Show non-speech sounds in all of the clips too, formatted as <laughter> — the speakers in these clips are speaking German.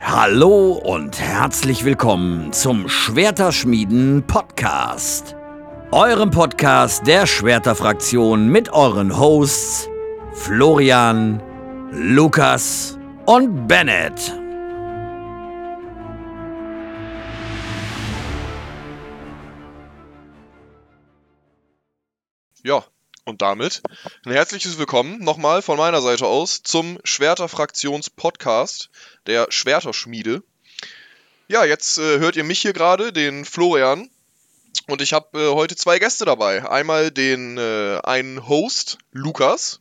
Hallo und herzlich willkommen zum Schwerterschmieden Podcast. Eurem Podcast der Schwerterfraktion mit euren Hosts Florian, Lukas und Bennett. Und damit ein herzliches Willkommen nochmal von meiner Seite aus zum Schwerterfraktions-Podcast der Schwerterschmiede. Ja, jetzt äh, hört ihr mich hier gerade, den Florian. Und ich habe äh, heute zwei Gäste dabei. Einmal den äh, einen Host, Lukas.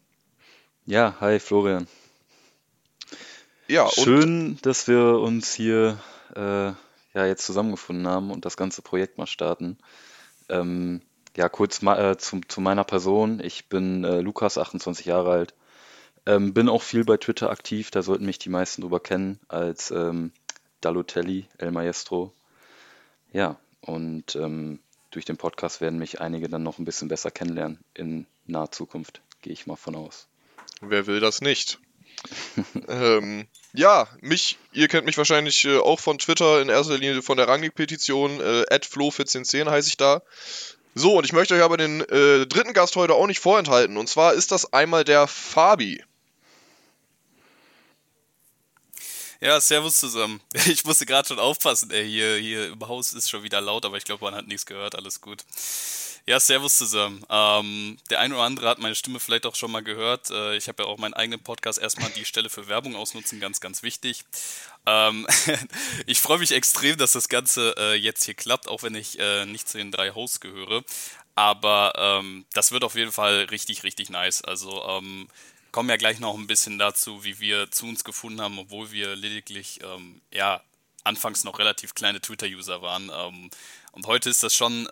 Ja, hi Florian. Ja, Schön, dass wir uns hier äh, ja, jetzt zusammengefunden haben und das ganze Projekt mal starten. Ähm, ja, kurz ma äh, zu, zu meiner Person. Ich bin äh, Lukas, 28 Jahre alt. Ähm, bin auch viel bei Twitter aktiv, da sollten mich die meisten drüber kennen, als ähm, Dalotelli, El Maestro. Ja, und ähm, durch den Podcast werden mich einige dann noch ein bisschen besser kennenlernen in naher Zukunft, gehe ich mal von aus. Wer will das nicht? <laughs> ähm, ja, mich, ihr kennt mich wahrscheinlich äh, auch von Twitter, in erster Linie von der Rangnick-Petition, äh, @flo1410 heiße ich da. So, und ich möchte euch aber den äh, dritten Gast heute auch nicht vorenthalten. Und zwar ist das einmal der Fabi. Ja, servus zusammen. <laughs> Ich musste gerade schon aufpassen, ey, hier, hier im Haus ist schon wieder laut, aber ich glaube, man hat nichts gehört, alles gut. Ja, servus zusammen. Ähm, der eine oder andere hat meine Stimme vielleicht auch schon mal gehört. Äh, ich habe ja auch meinen eigenen Podcast erstmal die Stelle für Werbung ausnutzen, ganz, ganz wichtig. Ähm, <laughs> ich freue mich extrem, dass das Ganze äh, jetzt hier klappt, auch wenn ich äh, nicht zu den drei Hosts gehöre. Aber ähm, das wird auf jeden Fall richtig, richtig nice. Also ähm, kommen ja gleich noch ein bisschen dazu, wie wir zu uns gefunden haben, obwohl wir lediglich, ähm, ja, anfangs noch relativ kleine Twitter-User waren. Ähm, und heute ist das schon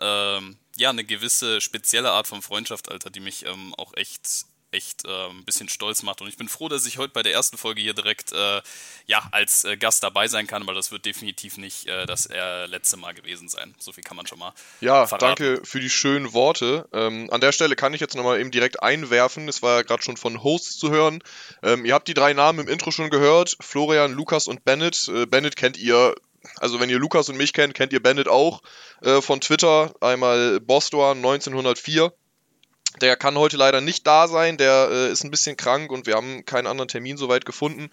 ja eine gewisse spezielle Art von Freundschaft, Alter, die mich ähm, auch echt echt äh, ein bisschen stolz macht. Und ich bin froh, dass ich heute bei der ersten Folge hier direkt äh, ja, als äh, Gast dabei sein kann, weil das wird definitiv nicht äh, das äh, letzte Mal gewesen sein. So viel kann man schon mal. Ja, verraten. danke für die schönen Worte. Ähm, an der Stelle kann ich jetzt nochmal eben direkt einwerfen. Es war ja gerade schon von Hosts zu hören. Ähm, ihr habt die drei Namen im Intro schon gehört: Florian, Lukas und Bennett. Äh, Bennett kennt ihr also wenn ihr Lukas und mich kennt, kennt ihr Bennett auch äh, von Twitter. Einmal Bostor 1904. Der kann heute leider nicht da sein, der äh, ist ein bisschen krank und wir haben keinen anderen Termin soweit gefunden.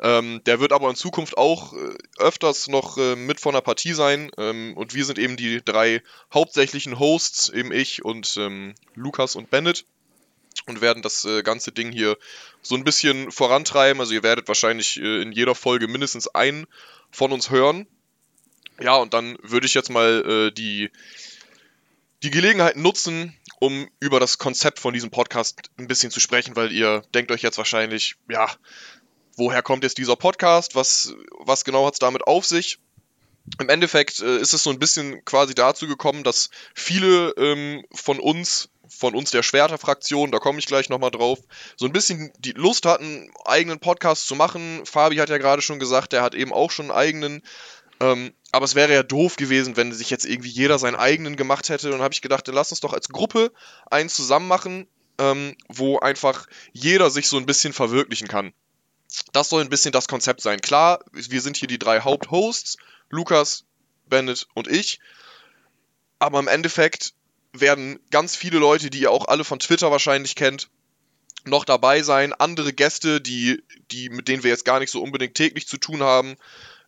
Ähm, der wird aber in Zukunft auch äh, öfters noch äh, mit von der Partie sein. Ähm, und wir sind eben die drei hauptsächlichen Hosts, eben ich und ähm, Lukas und Bennett. Und werden das äh, ganze Ding hier so ein bisschen vorantreiben. Also ihr werdet wahrscheinlich äh, in jeder Folge mindestens einen von uns hören. Ja, und dann würde ich jetzt mal äh, die, die Gelegenheit nutzen, um über das Konzept von diesem Podcast ein bisschen zu sprechen, weil ihr denkt euch jetzt wahrscheinlich, ja, woher kommt jetzt dieser Podcast? Was, was genau hat es damit auf sich? Im Endeffekt äh, ist es so ein bisschen quasi dazu gekommen, dass viele ähm, von uns, von uns der Schwerter-Fraktion, da komme ich gleich nochmal drauf, so ein bisschen die Lust hatten, eigenen Podcast zu machen. Fabi hat ja gerade schon gesagt, der hat eben auch schon einen eigenen. Ähm, aber es wäre ja doof gewesen, wenn sich jetzt irgendwie jeder seinen eigenen gemacht hätte. Und habe ich gedacht, dann lass uns doch als Gruppe einen zusammen machen, ähm, wo einfach jeder sich so ein bisschen verwirklichen kann. Das soll ein bisschen das Konzept sein. Klar, wir sind hier die drei Haupthosts, Lukas, Bennett und ich. Aber im Endeffekt werden ganz viele Leute, die ihr auch alle von Twitter wahrscheinlich kennt, noch dabei sein. Andere Gäste, die, die, mit denen wir jetzt gar nicht so unbedingt täglich zu tun haben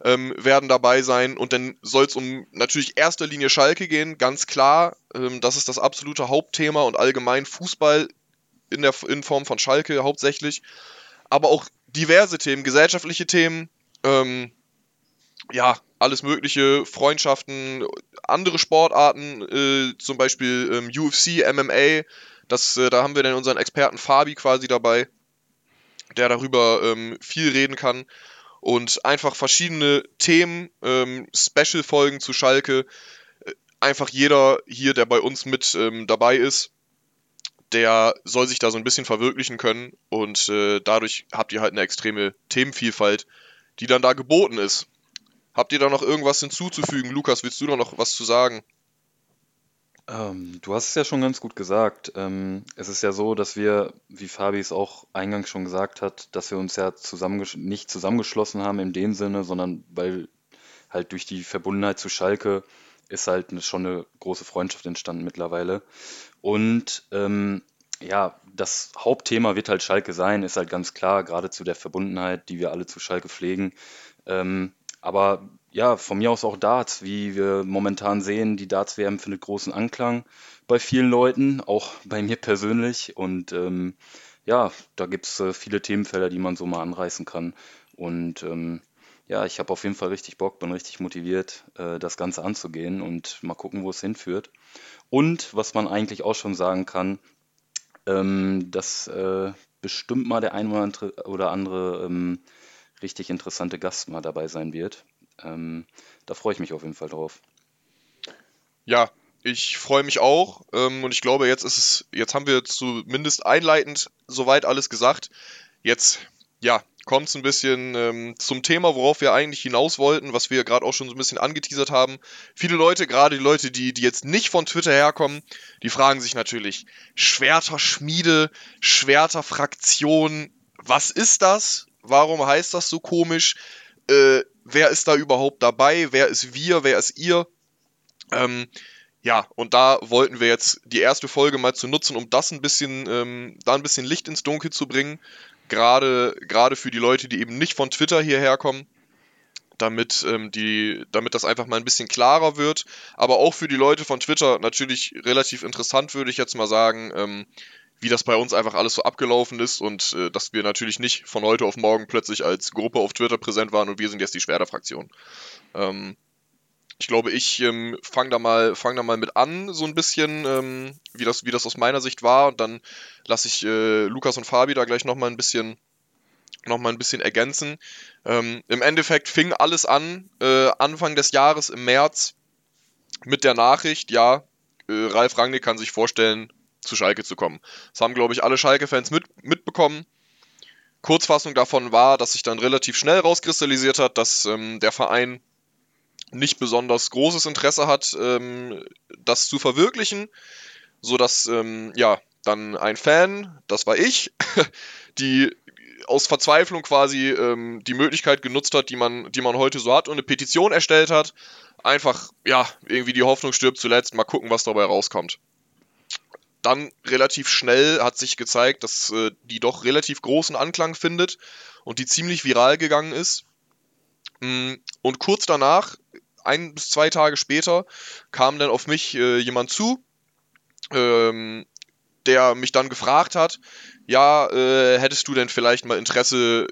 ähm, werden dabei sein. Und dann soll es um natürlich erster Linie Schalke gehen, ganz klar. Ähm, das ist das absolute Hauptthema und allgemein Fußball in, der, in Form von Schalke hauptsächlich. Aber auch diverse Themen, gesellschaftliche Themen, ähm, ja, alles mögliche, Freundschaften, andere Sportarten, äh, zum Beispiel ähm, UFC, MMA. Das, äh, da haben wir dann unseren Experten Fabi quasi dabei, der darüber ähm, viel reden kann und einfach verschiedene Themen, ähm, Special-Folgen zu Schalke. Äh, einfach jeder hier, der bei uns mit ähm, dabei ist, der soll sich da so ein bisschen verwirklichen können und äh, dadurch habt ihr halt eine extreme Themenvielfalt, die dann da geboten ist. Habt ihr da noch irgendwas hinzuzufügen? Lukas, willst du da noch was zu sagen? Ähm, du hast es ja schon ganz gut gesagt. Ähm, es ist ja so, dass wir, wie Fabi es auch eingangs schon gesagt hat, dass wir uns ja zusammengesch nicht zusammengeschlossen haben in dem Sinne, sondern weil halt durch die Verbundenheit zu Schalke ist halt eine, schon eine große Freundschaft entstanden mittlerweile. Und ähm, ja, das Hauptthema wird halt Schalke sein, ist halt ganz klar, gerade zu der Verbundenheit, die wir alle zu Schalke pflegen. Ähm, aber ja, von mir aus auch Darts, wie wir momentan sehen, die Darts-WM findet großen Anklang bei vielen Leuten, auch bei mir persönlich. Und ähm, ja, da gibt es äh, viele Themenfelder, die man so mal anreißen kann. Und ähm, ja, ich habe auf jeden Fall richtig Bock, bin richtig motiviert, äh, das Ganze anzugehen und mal gucken, wo es hinführt. Und was man eigentlich auch schon sagen kann, ähm, dass äh, bestimmt mal der ein oder andere ähm, richtig interessante Gast mal dabei sein wird. Ähm, da freue ich mich auf jeden Fall drauf. Ja, ich freue mich auch ähm, und ich glaube, jetzt ist es, jetzt haben wir zumindest einleitend soweit alles gesagt. Jetzt, ja, kommt es ein bisschen ähm, zum Thema, worauf wir eigentlich hinaus wollten, was wir gerade auch schon so ein bisschen angeteasert haben. Viele Leute, gerade die Leute, die, die jetzt nicht von Twitter herkommen, die fragen sich natürlich, Schwerter-Schmiede, Schwerter-Fraktion, was ist das? Warum heißt das so komisch? Äh, wer ist da überhaupt dabei? Wer ist wir? Wer ist ihr? Ähm, ja, und da wollten wir jetzt die erste Folge mal zu nutzen, um das ein bisschen, ähm, da ein bisschen Licht ins Dunkel zu bringen gerade, gerade für die Leute, die eben nicht von Twitter hierher kommen, damit, ähm, die, damit das einfach mal ein bisschen klarer wird. Aber auch für die Leute von Twitter natürlich relativ interessant, würde ich jetzt mal sagen, ähm, wie das bei uns einfach alles so abgelaufen ist und äh, dass wir natürlich nicht von heute auf morgen plötzlich als Gruppe auf Twitter präsent waren und wir sind jetzt die Schwerter-Fraktion. Ähm, ich glaube, ich ähm, fange da, mal, fang da mal mit an, so ein bisschen, ähm, wie, das, wie das aus meiner Sicht war. Und dann lasse ich äh, Lukas und Fabi da gleich nochmal ein bisschen noch ein bisschen ergänzen. Ähm, Im Endeffekt fing alles an, äh, Anfang des Jahres im März, mit der Nachricht, ja, äh, Ralf Rangnick kann sich vorstellen, zu Schalke zu kommen. Das haben, glaube ich, alle Schalke-Fans mit, mitbekommen. Kurzfassung davon war, dass sich dann relativ schnell rauskristallisiert hat, dass ähm, der Verein nicht besonders großes Interesse hat, ähm, das zu verwirklichen, sodass ähm, ja dann ein Fan, das war ich, <laughs> die aus Verzweiflung quasi ähm, die Möglichkeit genutzt hat, die man, die man heute so hat und eine Petition erstellt hat. Einfach, ja, irgendwie die Hoffnung stirbt zuletzt, mal gucken, was dabei rauskommt. Dann relativ schnell hat sich gezeigt, dass äh, die doch relativ großen Anklang findet und die ziemlich viral gegangen ist. Mm, und kurz danach, ein bis zwei Tage später, kam dann auf mich äh, jemand zu, ähm, der mich dann gefragt hat, ja, äh, hättest du denn vielleicht mal Interesse,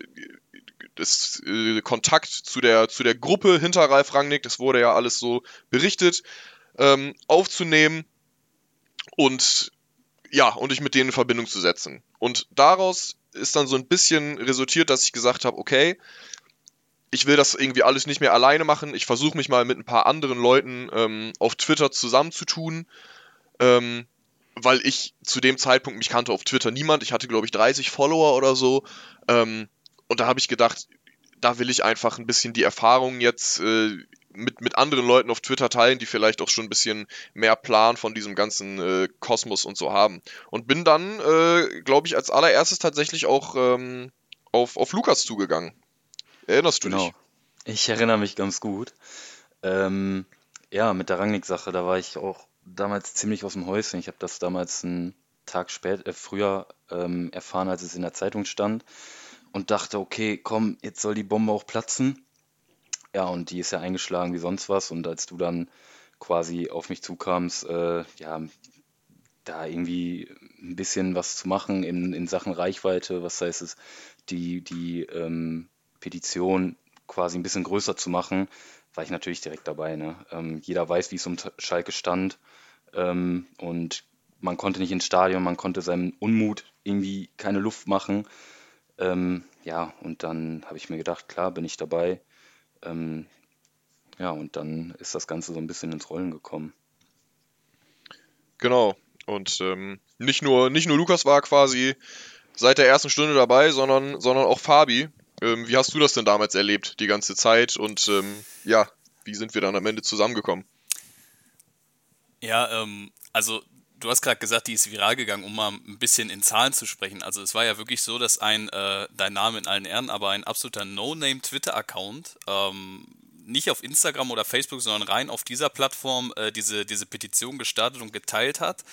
das äh, Kontakt zu der, zu der Gruppe hinter Ralf Rangnick, das wurde ja alles so berichtet, ähm, aufzunehmen und ja, und dich mit denen in Verbindung zu setzen. Und daraus ist dann so ein bisschen resultiert, dass ich gesagt habe, okay, ich will das irgendwie alles nicht mehr alleine machen. Ich versuche mich mal mit ein paar anderen Leuten ähm, auf Twitter zusammenzutun. Ähm, weil ich zu dem Zeitpunkt, mich kannte auf Twitter niemand. Ich hatte, glaube ich, 30 Follower oder so. Ähm, und da habe ich gedacht, da will ich einfach ein bisschen die Erfahrungen jetzt äh, mit, mit anderen Leuten auf Twitter teilen, die vielleicht auch schon ein bisschen mehr Plan von diesem ganzen äh, Kosmos und so haben. Und bin dann, äh, glaube ich, als allererstes tatsächlich auch ähm, auf, auf Lukas zugegangen. Erinnerst du genau. dich? Ich erinnere mich ganz gut. Ähm, ja, mit der Rangnick-Sache, da war ich auch damals ziemlich aus dem Häuschen. Ich habe das damals einen Tag spät, äh, früher ähm, erfahren, als es in der Zeitung stand und dachte, okay, komm, jetzt soll die Bombe auch platzen. Ja, und die ist ja eingeschlagen wie sonst was. Und als du dann quasi auf mich zukamst, äh, ja, da irgendwie ein bisschen was zu machen in, in Sachen Reichweite, was heißt es, die, die ähm, Petition quasi ein bisschen größer zu machen, war ich natürlich direkt dabei. Ne? Ähm, jeder weiß, wie es um Schalke stand. Ähm, und man konnte nicht ins Stadion, man konnte seinem Unmut irgendwie keine Luft machen. Ähm, ja, und dann habe ich mir gedacht, klar, bin ich dabei. Ähm, ja, und dann ist das Ganze so ein bisschen ins Rollen gekommen. Genau. Und ähm, nicht, nur, nicht nur Lukas war quasi seit der ersten Stunde dabei, sondern, sondern auch Fabi, ähm, wie hast du das denn damals erlebt, die ganze Zeit? Und ähm, ja, wie sind wir dann am Ende zusammengekommen? Ja, ähm, also du hast gerade gesagt, die ist viral gegangen, um mal ein bisschen in Zahlen zu sprechen. Also es war ja wirklich so, dass ein, äh, dein Name in allen Ehren, aber ein absoluter No-Name-Twitter-Account ähm, nicht auf Instagram oder Facebook, sondern rein auf dieser Plattform äh, diese, diese Petition gestartet und geteilt hat.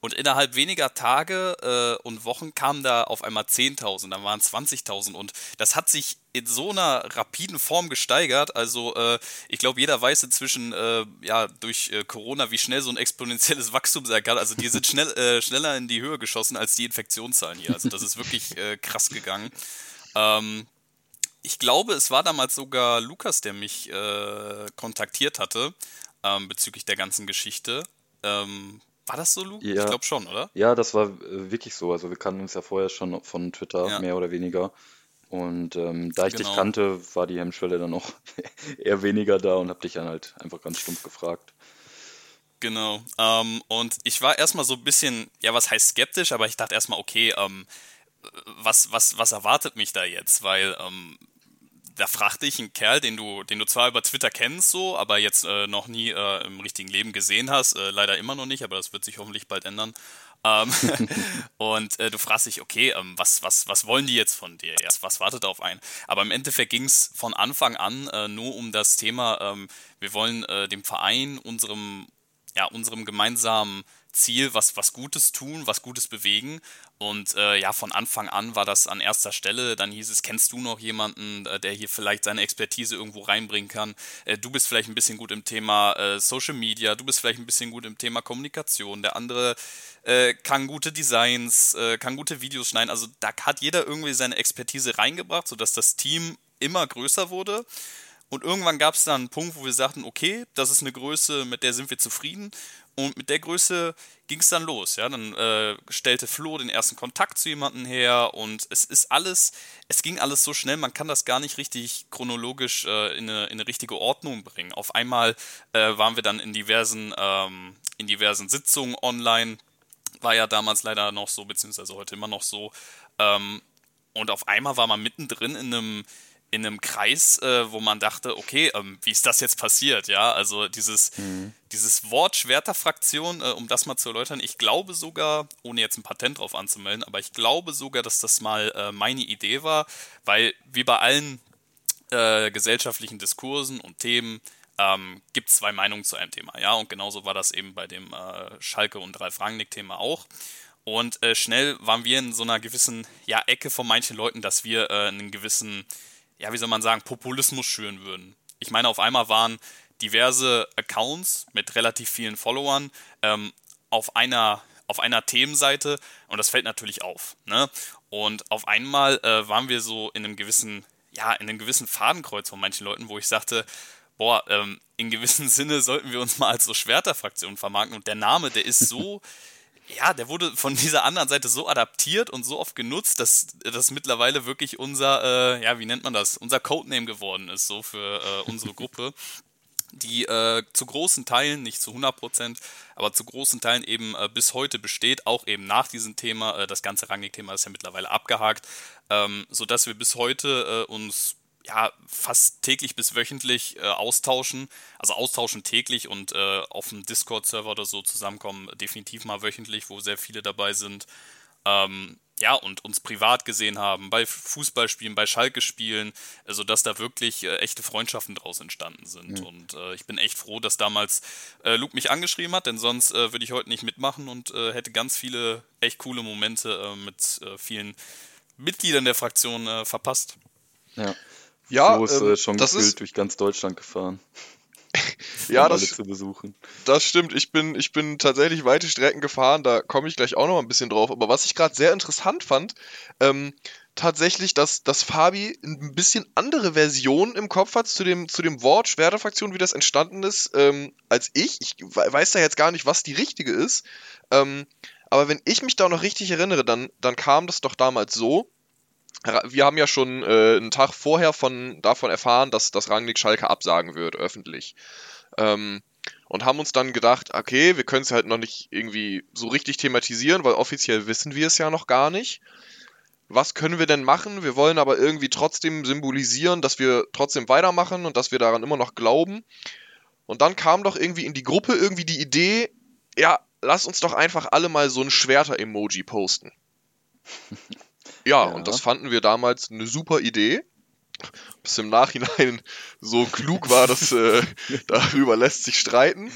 Und innerhalb weniger Tage äh, und Wochen kamen da auf einmal 10.000, dann waren 20.000 und das hat sich in so einer rapiden Form gesteigert. Also äh, ich glaube, jeder weiß inzwischen äh, ja durch äh, Corona, wie schnell so ein exponentielles Wachstum sein kann. Also die sind schnell, äh, schneller in die Höhe geschossen als die Infektionszahlen hier. Also das ist wirklich äh, krass gegangen. Ähm, ich glaube, es war damals sogar Lukas, der mich kontaktiert hatte ähm, bezüglich der ganzen Geschichte. Ähm, war das so, Luke? Ja. Ich glaube schon, oder? Ja, das war äh, wirklich so. Also wir kannten uns ja vorher schon von Twitter, Ja. mehr oder weniger. Und ähm, da ich Genau. dich kannte, war die Hemmschwelle dann auch <laughs> eher weniger da und habe dich dann halt einfach ganz stumpf gefragt. Genau. Ähm, und ich war erstmal so ein bisschen, ja, was heißt skeptisch, aber ich dachte erstmal, okay, ähm, was, was, was erwartet mich da jetzt? Weil ähm, da fragte ich einen Kerl, den du, den du zwar über Twitter kennst, so, aber jetzt äh, noch nie äh, im richtigen Leben gesehen hast. Äh, leider immer noch nicht, aber das wird sich hoffentlich bald ändern. Ähm, <laughs> und äh, du fragst dich, okay, ähm, was, was, was wollen die jetzt von dir? Erst, was wartet auf einen? Aber im Endeffekt ging es von Anfang an äh, nur um das Thema, ähm, wir wollen äh, dem Verein, unserem, ja, unserem gemeinsamen Ziel was, was Gutes tun, was Gutes bewegen. Und äh, ja, von Anfang an war das an erster Stelle. Dann hieß es, kennst du noch jemanden, äh, der hier vielleicht seine Expertise irgendwo reinbringen kann? Äh, du bist vielleicht ein bisschen gut im Thema äh, Social Media, du bist vielleicht ein bisschen gut im Thema Kommunikation. Der andere äh, kann gute Designs, äh, kann gute Videos schneiden. Also da hat jeder irgendwie seine Expertise reingebracht, sodass das Team immer größer wurde. Und irgendwann gab es dann einen Punkt, wo wir sagten, okay, das ist eine Größe, mit der sind wir zufrieden. Und mit der Größe ging es dann los. Ja, dann äh, stellte Flo den ersten Kontakt zu jemandem her und es ist alles, es ging alles so schnell, man kann das gar nicht richtig chronologisch äh, in, eine, in eine richtige Ordnung bringen. Auf einmal äh, waren wir dann in diversen, ähm, in diversen Sitzungen online, war ja damals leider noch so, beziehungsweise heute immer noch so. Ähm, und auf einmal war man mittendrin in einem, in einem Kreis, äh, wo man dachte, okay, ähm, wie ist das jetzt passiert? Ja, also dieses, dieses Wort Schwerterfraktion, äh, um das mal zu erläutern, ich glaube sogar, ohne jetzt ein Patent drauf anzumelden, aber ich glaube sogar, dass das mal äh, meine Idee war, weil wie bei allen äh, gesellschaftlichen Diskursen und Themen ähm, gibt es zwei Meinungen zu einem Thema. Ja, und genauso war das eben bei dem äh, Schalke und Ralf Rangnick-Thema auch. Und äh, schnell waren wir in so einer gewissen ja, Ecke von manchen Leuten, dass wir einen gewissen, ja, wie soll man sagen, Populismus schüren würden. Ich meine, auf einmal waren diverse Accounts mit relativ vielen Followern ähm, auf einer auf einer Themenseite und das fällt natürlich auf. Ne? Und auf einmal äh, waren wir so in einem gewissen, ja, in einem gewissen Fadenkreuz von manchen Leuten, wo ich sagte, boah, ähm, in gewissem <laughs> Sinne sollten wir uns mal als so Schwerterfraktion vermarkten und der Name, der ist so, <laughs> ja, der wurde von dieser anderen Seite so adaptiert und so oft genutzt, dass das mittlerweile wirklich unser, äh, ja, wie nennt man das, unser Codename geworden ist, so für äh, unsere Gruppe die äh, zu großen Teilen, nicht zu 100 Prozent, aber zu großen Teilen eben äh, bis heute besteht, auch eben nach diesem Thema. Äh, das ganze Rangnick-Thema ist ja mittlerweile abgehakt, ähm, sodass wir bis heute äh, uns ja fast täglich bis wöchentlich äh, austauschen, also austauschen täglich und äh, auf dem Discord-Server oder so zusammenkommen, definitiv mal wöchentlich, wo sehr viele dabei sind. Ähm, ja, und uns privat gesehen haben, bei Fußballspielen, bei Schalke-Spielen, sodass da wirklich äh, echte Freundschaften draus entstanden sind. Mhm. Und äh, ich bin echt froh, dass damals äh, Luke mich angeschrieben hat, denn sonst äh, würde ich heute nicht mitmachen und äh, hätte ganz viele echt coole Momente äh, mit vielen Mitgliedern der Fraktion verpasst. Ja. Ja, Flo ist ähm, äh, schon das ist- durch ganz Deutschland gefahren, <laughs> Ja, um alle das, zu besuchen. Das stimmt. Ich bin, ich bin tatsächlich weite Strecken gefahren, da komme ich gleich auch noch ein bisschen drauf. Aber was ich gerade sehr interessant fand, ähm, tatsächlich, dass, dass Fabi ein bisschen andere Version im Kopf hat zu dem, zu dem Wort Schwerterfraktion, wie das entstanden ist, ähm, als ich. Ich we- weiß da jetzt gar nicht, was die richtige ist. Ähm, aber wenn ich mich da noch richtig erinnere, dann, dann kam das doch damals so. Wir haben ja schon äh, einen Tag vorher von, davon erfahren, dass, dass Rangnick Schalke absagen wird, öffentlich. Ähm, und haben uns dann gedacht, okay, wir können es halt noch nicht irgendwie so richtig thematisieren, weil offiziell wissen wir es ja noch gar nicht. Was können wir denn machen? Wir wollen aber irgendwie trotzdem symbolisieren, dass wir trotzdem weitermachen und dass wir daran immer noch glauben. Und dann kam doch irgendwie in die Gruppe irgendwie die Idee, ja, lass uns doch einfach alle mal so ein Schwerter-Emoji posten. <laughs> Ja. Ja, und das fanden wir damals eine super Idee. Bis im Nachhinein <laughs> so klug war, dass äh, <laughs> darüber lässt sich streiten.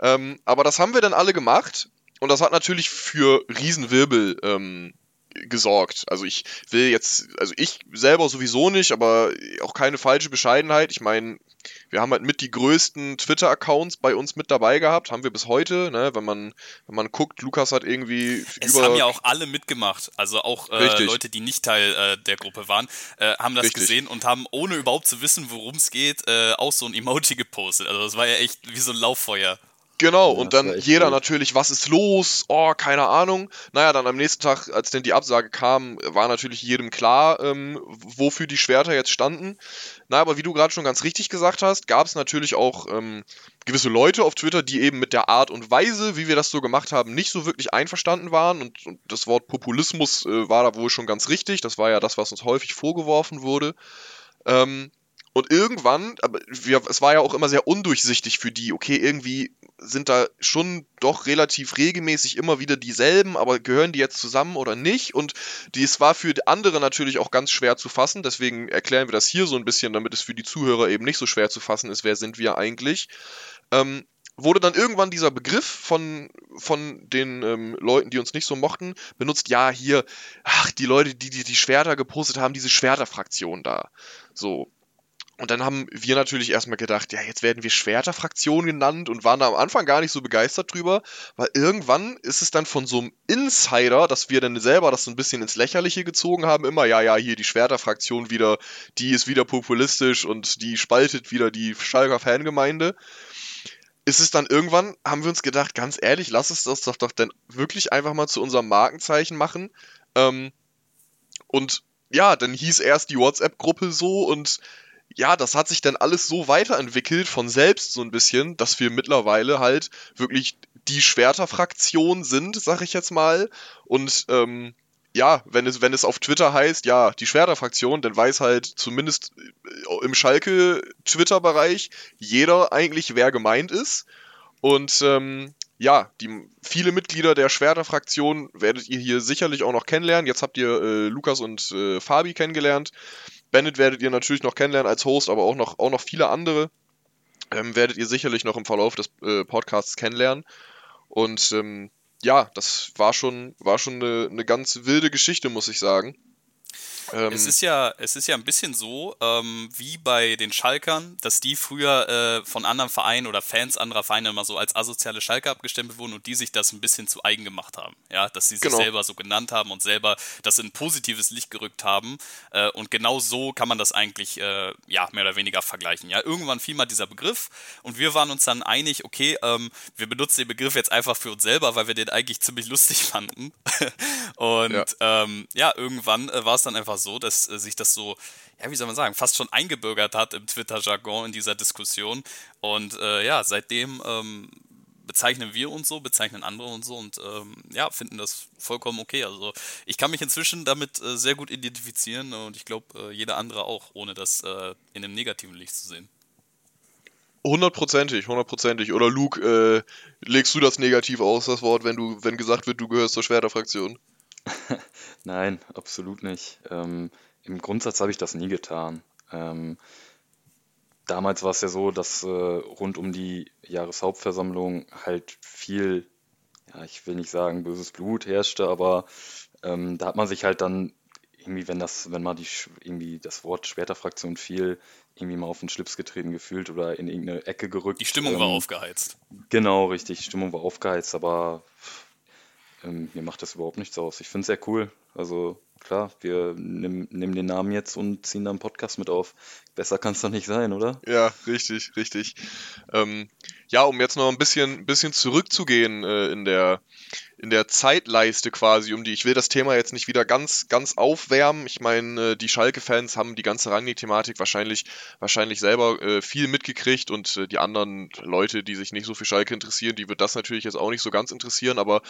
Ähm, aber das haben wir dann alle gemacht und das hat natürlich für Riesenwirbel ähm, gesorgt. Also ich will jetzt, also ich selber sowieso nicht, aber auch keine falsche Bescheidenheit. Ich meine, wir haben halt mit die größten Twitter-Accounts bei uns mit dabei gehabt, haben wir bis heute. Ne? Wenn man wenn man guckt, Lukas hat irgendwie Es haben ja auch alle mitgemacht, also auch äh. Leute, die nicht Teil äh, der Gruppe waren, äh, haben das Richtig. gesehen und haben, ohne überhaupt zu wissen, worum es geht, äh, auch so ein Emoji gepostet. Also das war ja echt wie so ein Lauffeuer. Genau, Ja, und dann jeder wild. natürlich, was ist los? Oh, keine Ahnung. Naja, dann am nächsten Tag, als denn die Absage kam, war natürlich jedem klar, ähm, wofür die Schwerter jetzt standen. Na, aber wie du gerade schon ganz richtig gesagt hast, gab es natürlich auch ähm, gewisse Leute auf Twitter, die eben mit der Art und Weise, wie wir das so gemacht haben, nicht so wirklich einverstanden waren. Und, und das Wort Populismus äh, war da wohl schon ganz richtig. Das war ja das, was uns häufig vorgeworfen wurde. Ähm, und irgendwann, aber wir, es war ja auch immer sehr undurchsichtig für die, okay, irgendwie sind da schon doch relativ regelmäßig immer wieder dieselben, aber gehören die jetzt zusammen oder nicht? Und dies war für andere natürlich auch ganz schwer zu fassen, deswegen erklären wir das hier so ein bisschen, damit es für die Zuhörer eben nicht so schwer zu fassen ist, wer sind wir eigentlich. Ähm, wurde dann irgendwann dieser Begriff von, von den ähm, Leuten, die uns nicht so mochten, benutzt, ja, hier, ach, die Leute, die die, die Schwerter gepostet haben, diese Schwerterfraktion da. So, und dann haben wir natürlich erstmal gedacht, ja, jetzt werden wir Schwerterfraktion genannt und waren da am Anfang gar nicht so begeistert drüber, weil irgendwann ist es dann von so einem Insider, dass wir dann selber das so ein bisschen ins Lächerliche gezogen haben, immer, ja, ja, hier die Schwerterfraktion wieder, die ist wieder populistisch und die spaltet wieder die Schalker Fangemeinde. Ist es dann irgendwann, haben wir uns gedacht, ganz ehrlich, lass es das doch, doch dann wirklich einfach mal zu unserem Markenzeichen machen. Ähm, und ja, dann hieß erst die WhatsApp-Gruppe so und ja, das hat sich dann alles so weiterentwickelt von selbst so ein bisschen, dass wir mittlerweile halt wirklich die Schwerterfraktion sind, sag ich jetzt mal. Und ähm, ja, wenn es, wenn es auf Twitter heißt, ja, die Schwerterfraktion, dann weiß halt zumindest äh, im Schalke-Twitter-Bereich jeder eigentlich, wer gemeint ist. Und ähm, ja, die viele Mitglieder der Schwerterfraktion werdet ihr hier sicherlich auch noch kennenlernen. Jetzt habt ihr äh, Lukas und äh, Fabi kennengelernt. Bennett werdet ihr natürlich noch kennenlernen als Host, aber auch noch, auch noch viele andere ähm, werdet ihr sicherlich noch im Verlauf des äh, Podcasts kennenlernen. Und ähm, ja, das war schon, war schon eine, eine ganz wilde Geschichte, muss ich sagen. Ähm, Es ist ja, es ist ja ein bisschen so, ähm, wie bei den Schalkern, dass die früher äh, von anderen Vereinen oder Fans anderer Vereine immer so als asoziale Schalker abgestempelt wurden und die sich das ein bisschen zu eigen gemacht haben. Ja, dass sie sich Genau. selber so genannt haben und selber das in ein positives Licht gerückt haben. Äh, und genau so kann man das eigentlich, äh, ja, mehr oder weniger vergleichen. Ja, irgendwann fiel mal dieser Begriff und wir waren uns dann einig, okay, ähm, wir benutzen den Begriff jetzt einfach für uns selber, weil wir den eigentlich ziemlich lustig <laughs> fanden. und Ja. ähm, ja, irgendwann äh, war es dann einfach so, dass äh, sich das so, ja, wie soll man sagen, fast schon eingebürgert hat im Twitter-Jargon in dieser Diskussion. Und äh, ja, seitdem ähm, bezeichnen wir uns so, bezeichnen andere uns so und ähm, ja, finden das vollkommen okay. Also ich kann mich inzwischen damit äh, sehr gut identifizieren und ich glaube, äh, jeder andere auch, ohne das äh, in einem negativen Licht zu sehen. Hundertprozentig, hundertprozentig. Oder Luke, äh, legst du das negativ aus, das Wort, wenn du, wenn gesagt wird, du gehörst zur Schwerterfraktion? <laughs> Nein, absolut nicht. Ähm, Im Grundsatz habe ich das nie getan. Ähm, damals war es ja so, dass äh, rund um die Jahreshauptversammlung halt viel, ja, ich will nicht sagen böses Blut herrschte, aber ähm, da hat man sich halt dann irgendwie, wenn das, wenn mal die, Sch- irgendwie das Wort Schwerterfraktion fiel, irgendwie mal auf den Schlips getreten gefühlt oder in irgendeine Ecke gerückt. Die Stimmung war Ähm, aufgeheizt. Genau, richtig. Die Stimmung war aufgeheizt, aber ähm, mir macht das überhaupt nichts aus. Ich finde es sehr cool. Also klar, wir nehmen, nehmen den Namen jetzt und ziehen da einen Podcast mit auf. Besser kann es doch nicht sein, oder? Ja, richtig, richtig. Ähm, ja, um jetzt noch ein bisschen, bisschen zurückzugehen äh, in der, in der Zeitleiste quasi, um die, ich will das Thema jetzt nicht wieder ganz, ganz aufwärmen. Ich meine, äh, die Schalke-Fans haben die ganze Rangnick-Thematik wahrscheinlich, wahrscheinlich selber äh, viel mitgekriegt und äh, die anderen Leute, die sich nicht so für Schalke interessieren, die wird das natürlich jetzt auch nicht so ganz interessieren, aber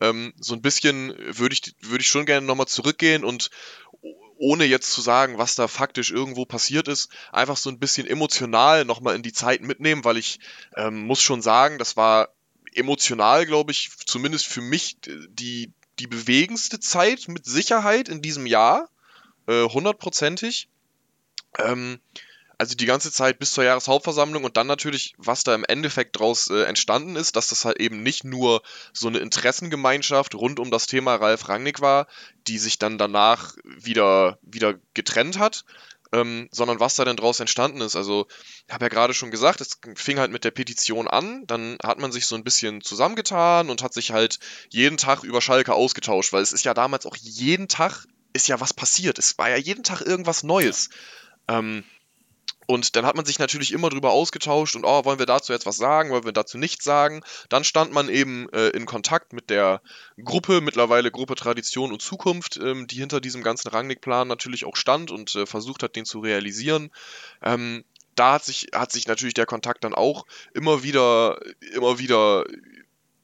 ähm, so ein bisschen würde ich, würde ich schon gerne nochmal zurückgehen und ohne jetzt zu sagen, was da faktisch irgendwo passiert ist, einfach so ein bisschen emotional nochmal in die Zeit mitnehmen, weil ich ähm, muss schon sagen, das war emotional, glaube ich, zumindest für mich die, die bewegendste Zeit mit Sicherheit in diesem Jahr. Äh, hundertprozentig. Ähm, also die ganze Zeit bis zur Jahreshauptversammlung und dann natürlich, was da im Endeffekt daraus äh, entstanden ist, dass das halt eben nicht nur so eine Interessengemeinschaft rund um das Thema Ralf Rangnick war, die sich dann danach wieder, wieder getrennt hat, ähm, sondern was da denn daraus entstanden ist. Also, ich habe ja gerade schon gesagt, es fing halt mit der Petition an, dann hat man sich so ein bisschen zusammengetan und hat sich halt jeden Tag über Schalke ausgetauscht, weil es ist ja damals auch jeden Tag ist ja was passiert. Es war ja jeden Tag irgendwas Neues. Ähm, und dann hat man sich natürlich immer drüber ausgetauscht und, oh, wollen wir dazu jetzt was sagen, wollen wir dazu nichts sagen. Dann stand man eben äh, in Kontakt mit der Gruppe, mittlerweile Gruppe Tradition und Zukunft, ähm, die hinter diesem ganzen Rangnick-Plan natürlich auch stand und äh, versucht hat, den zu realisieren. Ähm, da hat sich, hat sich natürlich der Kontakt dann auch immer wieder, immer wieder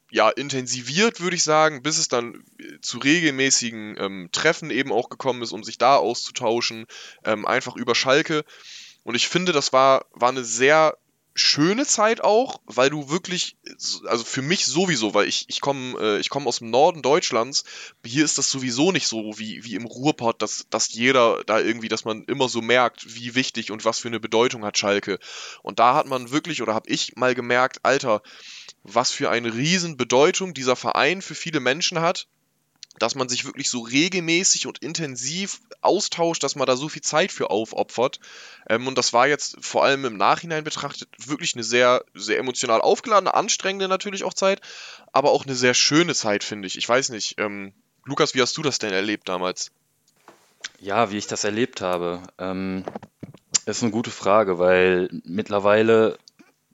ja, intensiviert, würde ich sagen, bis es dann äh, zu regelmäßigen ähm, Treffen eben auch gekommen ist, um sich da auszutauschen, ähm, einfach über Schalke. Und ich finde, das war, war eine sehr schöne Zeit auch, weil du wirklich, also für mich sowieso, weil ich, ich komme äh, ich komm aus dem Norden Deutschlands, hier ist das sowieso nicht so wie, wie im Ruhrpott, dass, dass jeder da irgendwie, dass man immer so merkt, wie wichtig und was für eine Bedeutung hat Schalke. Und da hat man wirklich, oder habe ich mal gemerkt, Alter, was für eine riesen Bedeutung dieser Verein für viele Menschen hat dass man sich wirklich so regelmäßig und intensiv austauscht, dass man da so viel Zeit für aufopfert. Ähm, und das war jetzt vor allem im Nachhinein betrachtet wirklich eine sehr, sehr emotional aufgeladene, anstrengende natürlich auch Zeit, aber auch eine sehr schöne Zeit, finde ich. Ich weiß nicht, ähm, Lukas, wie hast du das denn erlebt damals? Ja, wie ich das erlebt habe, ähm, ist eine gute Frage, weil mittlerweile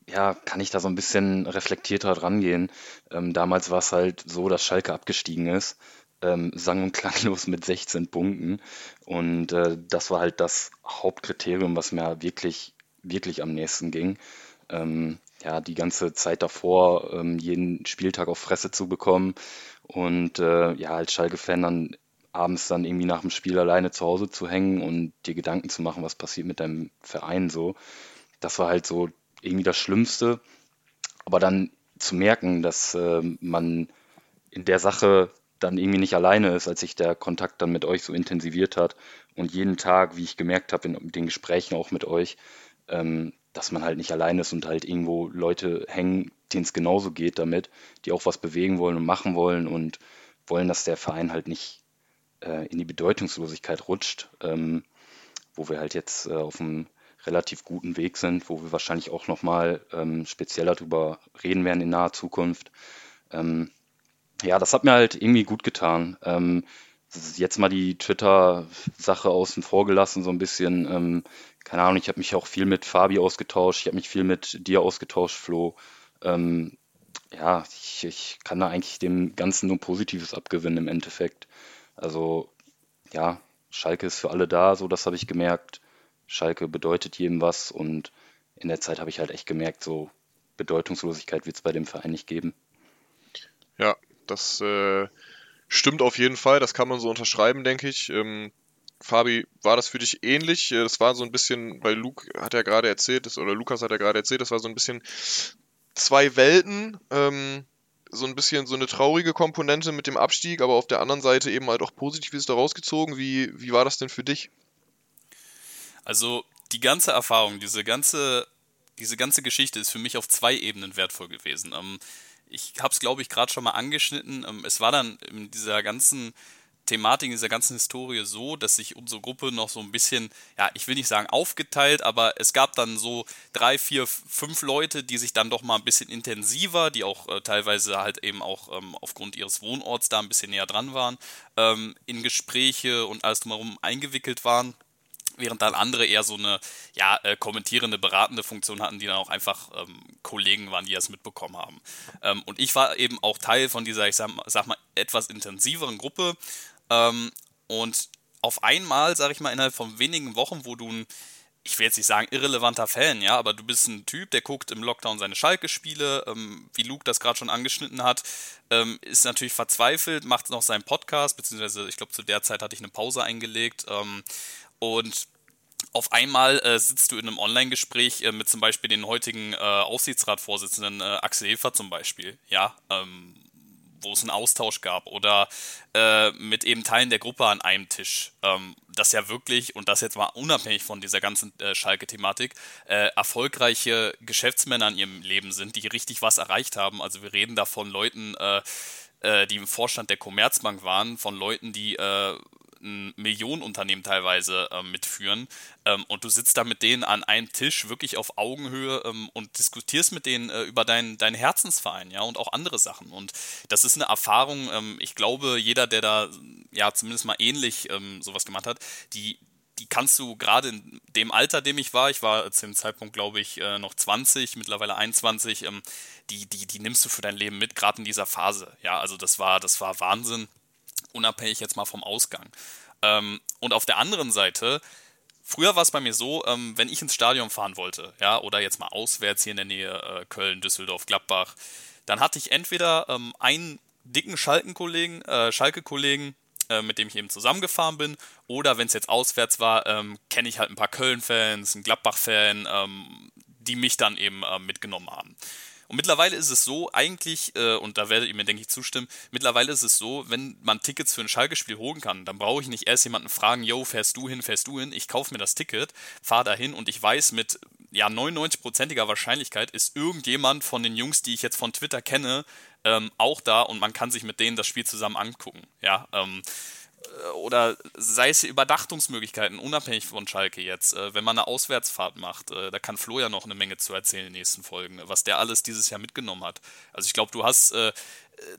ja, kann ich da so ein bisschen reflektierter rangehen. Ähm, damals war es halt so, dass Schalke abgestiegen ist ähm, sang- und klanglos mit 16 Punkten. Und äh, das war halt das Hauptkriterium, was mir wirklich, wirklich am nächsten ging. Ähm, ja, die ganze Zeit davor ähm, jeden Spieltag auf Fresse zu bekommen und äh, ja, als Schalke-Fan dann abends dann irgendwie nach dem Spiel alleine zu Hause zu hängen und dir Gedanken zu machen, was passiert mit deinem Verein so. Das war halt so irgendwie das Schlimmste. Aber dann zu merken, dass äh, man in der Sache dann irgendwie nicht alleine ist, als sich der Kontakt dann mit euch so intensiviert hat und jeden Tag, wie ich gemerkt habe in den Gesprächen auch mit euch, ähm, dass man halt nicht alleine ist und halt irgendwo Leute hängen, denen es genauso geht damit, die auch was bewegen wollen und machen wollen und wollen, dass der Verein halt nicht äh, in die Bedeutungslosigkeit rutscht, ähm, wo wir halt jetzt äh, auf einem relativ guten Weg sind, wo wir wahrscheinlich auch nochmal ähm, spezieller darüber reden werden in naher Zukunft. Ähm, ja, das hat mir halt irgendwie gut getan. Ähm, jetzt mal die Twitter-Sache außen vor gelassen, so ein bisschen. Ähm, keine Ahnung, ich habe mich auch viel mit Fabi ausgetauscht, ich habe mich viel mit dir ausgetauscht, Flo. Ähm, ja, ich, ich kann da eigentlich dem Ganzen nur Positives abgewinnen im Endeffekt. Also, ja, Schalke ist für alle da, so das habe ich gemerkt. Schalke bedeutet jedem was und in der Zeit habe ich halt echt gemerkt, so Bedeutungslosigkeit wird es bei dem Verein nicht geben. Ja, das äh, stimmt auf jeden Fall, das kann man so unterschreiben, denke ich. Ähm, Fabi, war das für dich ähnlich? Äh, das war so ein bisschen, weil Luke hat ja gerade erzählt, oder Lukas hat ja gerade erzählt, das war so ein bisschen zwei Welten, ähm, so ein bisschen so eine traurige Komponente mit dem Abstieg, aber auf der anderen Seite eben halt auch Positives daraus gezogen. Wie, wie war das denn für dich? Also die ganze Erfahrung, diese ganze, diese ganze Geschichte ist für mich auf zwei Ebenen wertvoll gewesen. Ähm, ich habe es, glaube ich, gerade schon mal angeschnitten. Ähm, es war dann in dieser ganzen Thematik, in dieser ganzen Historie so, dass sich unsere Gruppe noch so ein bisschen, ja, ich will nicht sagen aufgeteilt, aber es gab dann so drei, vier, fünf Leute, die sich dann doch mal ein bisschen intensiver, die auch äh, teilweise halt eben auch ähm, aufgrund ihres Wohnorts da ein bisschen näher dran waren, ähm, in Gespräche und alles drumherum eingewickelt waren während dann andere eher so eine ja, äh, kommentierende, beratende Funktion hatten, die dann auch einfach ähm, Kollegen waren, die das mitbekommen haben. Ähm, und ich war eben auch Teil von dieser, ich sag, sag mal, etwas intensiveren Gruppe. Ähm, und auf einmal, sag ich mal, innerhalb von wenigen Wochen, wo du ein ich will jetzt nicht sagen irrelevanter Fan, ja, aber du bist ein Typ, der guckt im Lockdown seine Schalke-Spiele, ähm, wie Luke das gerade schon angeschnitten hat, ähm, ist natürlich verzweifelt, macht noch seinen Podcast, beziehungsweise ich glaube zu der Zeit hatte ich eine Pause eingelegt ähm, und auf einmal äh, sitzt du in einem Online-Gespräch äh, mit zum Beispiel den heutigen äh, Aufsichtsratsvorsitzenden äh, Axel Hefer zum Beispiel, ja, ähm, wo es einen Austausch gab oder äh, mit eben Teilen der Gruppe an einem Tisch. Ähm, das ja wirklich, und das jetzt mal unabhängig von dieser ganzen äh, Schalke-Thematik, erfolgreiche Geschäftsmänner in ihrem Leben sind, die richtig was erreicht haben. Also wir reden da von Leuten, die im Vorstand der Commerzbank waren, von Leuten, die äh, ein Millionenunternehmen teilweise äh, mitführen ähm, und du sitzt da mit denen an einem Tisch wirklich auf Augenhöhe ähm, und diskutierst mit denen äh, über deinen dein Herzensverein, ja, und auch andere Sachen. Und das ist eine Erfahrung, ähm, ich glaube, jeder, der da ja zumindest mal ähnlich ähm, sowas gemacht hat, die, die kannst du gerade in dem Alter, dem ich war, ich war zu dem Zeitpunkt, glaube ich, äh, noch 20, mittlerweile 21, ähm, die, die, die nimmst du für dein Leben mit, gerade in dieser Phase. Ja, also das war, das war Wahnsinn unabhängig jetzt mal vom Ausgang. Ähm, und auf der anderen Seite, früher war es bei mir so, ähm, wenn ich ins Stadion fahren wollte, ja, oder jetzt mal auswärts hier in der Nähe äh, Köln, Düsseldorf, Gladbach, dann hatte ich entweder ähm, einen dicken Schalke-Kollegen, äh, Schalke-Kollegen, äh, mit dem ich eben zusammengefahren bin, oder wenn es jetzt auswärts war, ähm, kenne ich halt ein paar Köln-Fans, einen Gladbach-Fan, ähm, die mich dann eben äh, mitgenommen haben. Und mittlerweile ist es so, eigentlich, äh, und da werdet ihr mir, denke ich, zustimmen, mittlerweile ist es so, wenn man Tickets für ein Schalke-Spiel holen kann, dann brauche ich nicht erst jemanden fragen, yo, fährst du hin, fährst du hin, ich kaufe mir das Ticket, fahre dahin und ich weiß mit ja, 99%iger Wahrscheinlichkeit ist irgendjemand von den Jungs, die ich jetzt von Twitter kenne, ähm, auch da und man kann sich mit denen das Spiel zusammen angucken. Ja, ähm, äh, oder sei es Überdachtungsmöglichkeiten, unabhängig von Schalke jetzt, äh, wenn man eine Auswärtsfahrt macht, äh, da kann Flo ja noch eine Menge zu erzählen in den nächsten Folgen, was der alles dieses Jahr mitgenommen hat. Also ich glaube, du hast äh,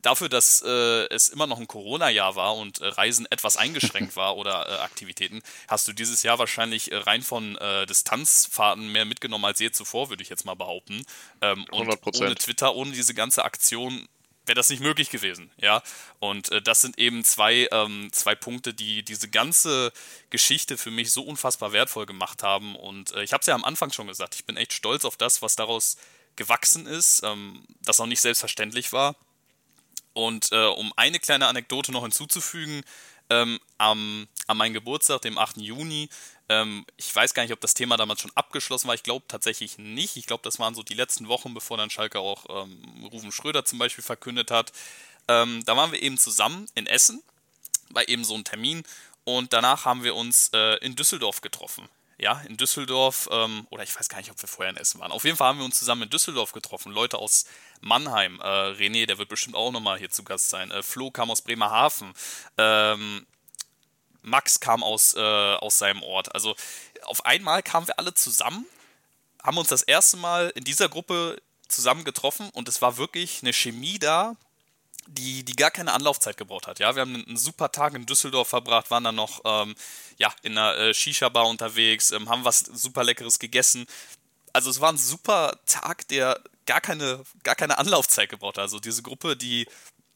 dafür, dass äh, es immer noch ein Corona-Jahr war und äh, Reisen etwas eingeschränkt war oder Aktivitäten, hast du dieses Jahr wahrscheinlich rein von Distanzfahrten mehr mitgenommen als je zuvor, würde ich jetzt mal behaupten. Ähm, 100%. Und ohne Twitter, ohne diese ganze Aktion wäre das nicht möglich gewesen, ja. Und äh, das sind eben zwei, ähm, zwei Punkte, die diese ganze Geschichte für mich so unfassbar wertvoll gemacht haben. Und äh, ich habe es ja am Anfang schon gesagt, ich bin echt stolz auf das, was daraus gewachsen ist, ähm, das auch nicht selbstverständlich war. Und äh, um eine kleine Anekdote noch hinzuzufügen, ähm, am, an meinem Geburtstag, dem 8. Juni, ähm, ich weiß gar nicht, ob das Thema damals schon abgeschlossen war. Ich glaube tatsächlich nicht. Ich glaube, das waren so die letzten Wochen, bevor dann Schalke auch ähm, Rufen Schröder zum Beispiel verkündet hat. Ähm, da waren wir eben zusammen in Essen, bei eben so einem Termin. Und danach haben wir uns äh, in Düsseldorf getroffen. Ja, in Düsseldorf, ähm, oder ich weiß gar nicht, ob wir vorher in Essen waren. Auf jeden Fall haben wir uns zusammen in Düsseldorf getroffen. Leute aus Mannheim, äh, René, der wird bestimmt auch nochmal hier zu Gast sein. Äh, Flo kam aus Bremerhaven. Ähm, Max kam aus, äh, aus seinem Ort. Also auf einmal kamen wir alle zusammen, haben uns das erste Mal in dieser Gruppe zusammen getroffen und es war wirklich eine Chemie da, die, die gar keine Anlaufzeit gebraucht hat. Ja, wir haben einen super Tag in Düsseldorf verbracht, waren dann noch ähm, ja, in einer äh, Shisha-Bar unterwegs, ähm, haben was super Leckeres gegessen. Also es war ein super Tag, der gar keine, gar keine Anlaufzeit gebraucht hat. Also diese Gruppe, die,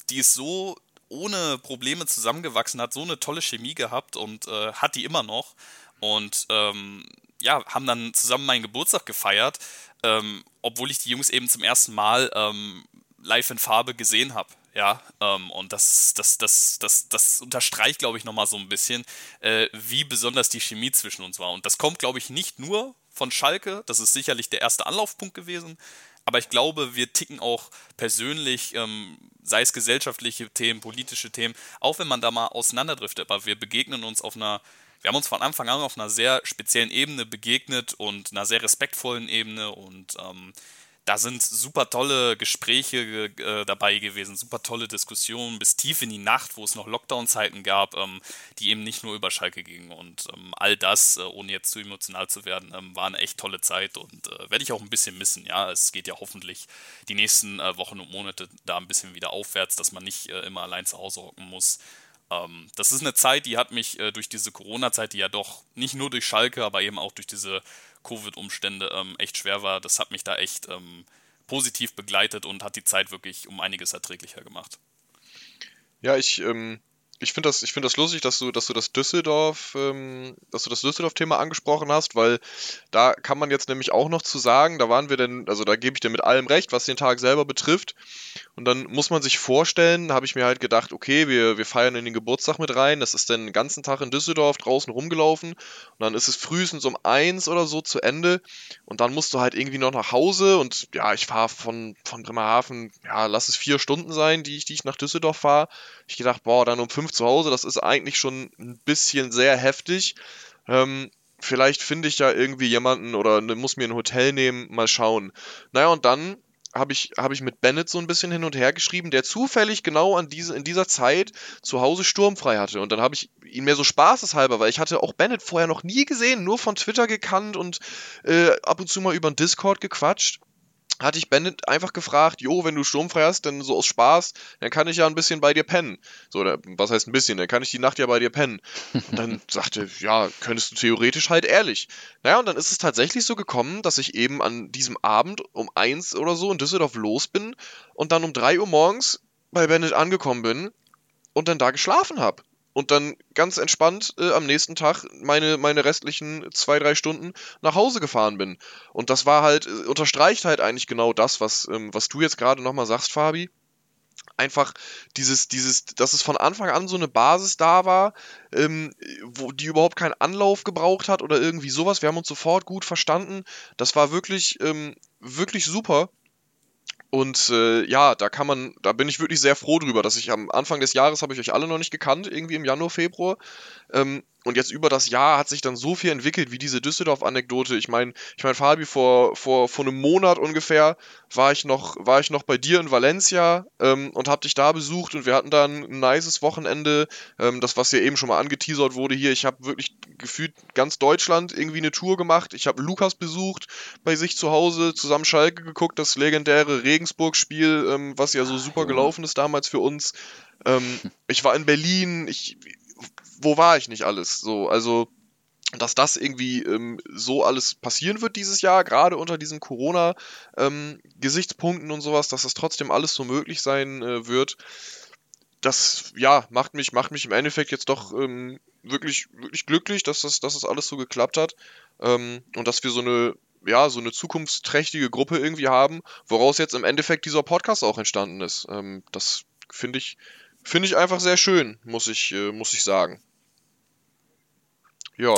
die ist so ohne Probleme zusammengewachsen, hat so eine tolle Chemie gehabt und äh, hat die immer noch. Und ähm, ja, haben dann zusammen meinen Geburtstag gefeiert, ähm, obwohl ich die Jungs eben zum ersten Mal ähm, live in Farbe gesehen habe. Ja, ähm, und das, das, das, das, das unterstreicht, glaube ich, nochmal so ein bisschen, äh, wie besonders die Chemie zwischen uns war. Und das kommt, glaube ich, nicht nur von Schalke, das ist sicherlich der erste Anlaufpunkt gewesen, aber ich glaube, wir ticken auch persönlich, ähm, sei es gesellschaftliche Themen, politische Themen, auch wenn man da mal auseinanderdriftet, aber wir begegnen uns auf einer, wir haben uns von Anfang an auf einer sehr speziellen Ebene begegnet und einer sehr respektvollen Ebene und ähm, da sind super tolle Gespräche äh, dabei gewesen, super tolle Diskussionen bis tief in die Nacht, wo es noch Lockdown-Zeiten gab, ähm, die eben nicht nur über Schalke gingen. Und ähm, all das, äh, ohne jetzt zu emotional zu werden, ähm, war eine echt tolle Zeit und äh, werde ich auch ein bisschen missen. Ja, es geht ja hoffentlich die nächsten äh, Wochen und Monate da ein bisschen wieder aufwärts, dass man nicht äh, immer allein zu Hause hocken muss. Ähm, das ist eine Zeit, die hat mich äh, durch diese Corona-Zeit, die ja doch nicht nur durch Schalke, aber eben auch durch diese Covid-Umstände ähm, echt schwer war, das hat mich da echt ähm, positiv begleitet und hat die Zeit wirklich um einiges erträglicher gemacht. Ja, ich ähm, ich finde das, ich finde das lustig, dass du, dass du das Düsseldorf, ähm, dass du das Düsseldorf-Thema angesprochen hast, weil da kann man jetzt nämlich auch noch zu sagen, da waren wir denn, also da gebe ich dir mit allem recht, was den Tag selber betrifft. Und dann muss man sich vorstellen, habe ich mir halt gedacht, okay, wir, wir feiern in den Geburtstag mit rein, das ist dann den ganzen Tag in Düsseldorf draußen rumgelaufen und dann ist es frühestens um eins oder so zu Ende und dann musst du halt irgendwie noch nach Hause und ja, ich fahre von, von Bremerhaven, ja, lass es vier Stunden sein, die ich, die ich nach Düsseldorf fahre. Ich gedacht, boah, dann um fünf fünf zu Hause, das ist eigentlich schon ein bisschen sehr heftig. Ähm, vielleicht finde ich ja irgendwie jemanden oder ne, muss mir ein Hotel nehmen, mal schauen. Naja, und dann habe ich, hab ich mit Bennett so ein bisschen hin und her geschrieben, der zufällig genau an diese, in dieser Zeit zu Hause sturmfrei hatte. Und dann habe ich ihn mehr so spaßeshalber, weil ich hatte auch Bennett vorher noch nie gesehen, nur von Twitter gekannt und äh, ab und zu mal über den Discord gequatscht hatte ich Bennett einfach gefragt, jo, wenn du sturmfrei hast, dann so aus Spaß, dann kann ich ja ein bisschen bei dir pennen. So, oder, was heißt ein bisschen, dann kann ich die Nacht ja bei dir pennen. Und dann <laughs> sagte, ja, könntest du theoretisch halt ehrlich. Naja, und dann ist es tatsächlich so gekommen, dass ich eben an diesem Abend um eins oder so in Düsseldorf los bin und dann um drei Uhr morgens bei Bennett angekommen bin und dann da geschlafen habe und dann ganz entspannt äh, am nächsten Tag meine, meine restlichen zwei, drei Stunden nach Hause gefahren bin. Und das war halt, äh, unterstreicht halt eigentlich genau das, was, ähm, was du jetzt gerade nochmal sagst, Fabi. Einfach dieses, dieses, dass es von Anfang an so eine Basis da war, ähm, wo die überhaupt keinen Anlauf gebraucht hat oder irgendwie sowas. Wir haben uns sofort gut verstanden. Das war wirklich, ähm, wirklich super. Und äh, ja, da kann man, da bin ich wirklich sehr froh drüber, dass ich am Anfang des Jahres habe ich euch alle noch nicht gekannt, irgendwie im Januar, Februar. Ähm, und jetzt über das Jahr hat sich dann so viel entwickelt, wie diese Düsseldorf-Anekdote. Ich meine, ich meine, Fabi, vor, vor, vor einem Monat ungefähr war ich noch, war ich noch bei dir in Valencia ähm, und hab dich da besucht und wir hatten da ein nices Wochenende. Ähm, das, was ja eben schon mal angeteasert wurde hier. Ich habe wirklich gefühlt ganz Deutschland irgendwie eine Tour gemacht. Ich habe Lukas besucht bei sich zu Hause, zusammen Schalke geguckt, das legendäre Regensburg-Spiel, ähm, was ja so super gelaufen ist damals für uns. Ähm, ich war in Berlin, ich wo war ich nicht alles? So, also dass das irgendwie ähm, so alles passieren wird dieses Jahr, gerade unter diesen Corona-Gesichtspunkten ähm, und sowas, dass das trotzdem alles so möglich sein äh, wird, das ja macht mich macht mich im Endeffekt jetzt doch ähm, wirklich wirklich glücklich, dass das dass das alles so geklappt hat ähm, und dass wir so eine ja so eine zukunftsträchtige Gruppe irgendwie haben, woraus jetzt im Endeffekt dieser Podcast auch entstanden ist. Ähm, das finde ich finde ich einfach sehr schön, muss ich äh, muss ich sagen. Ja.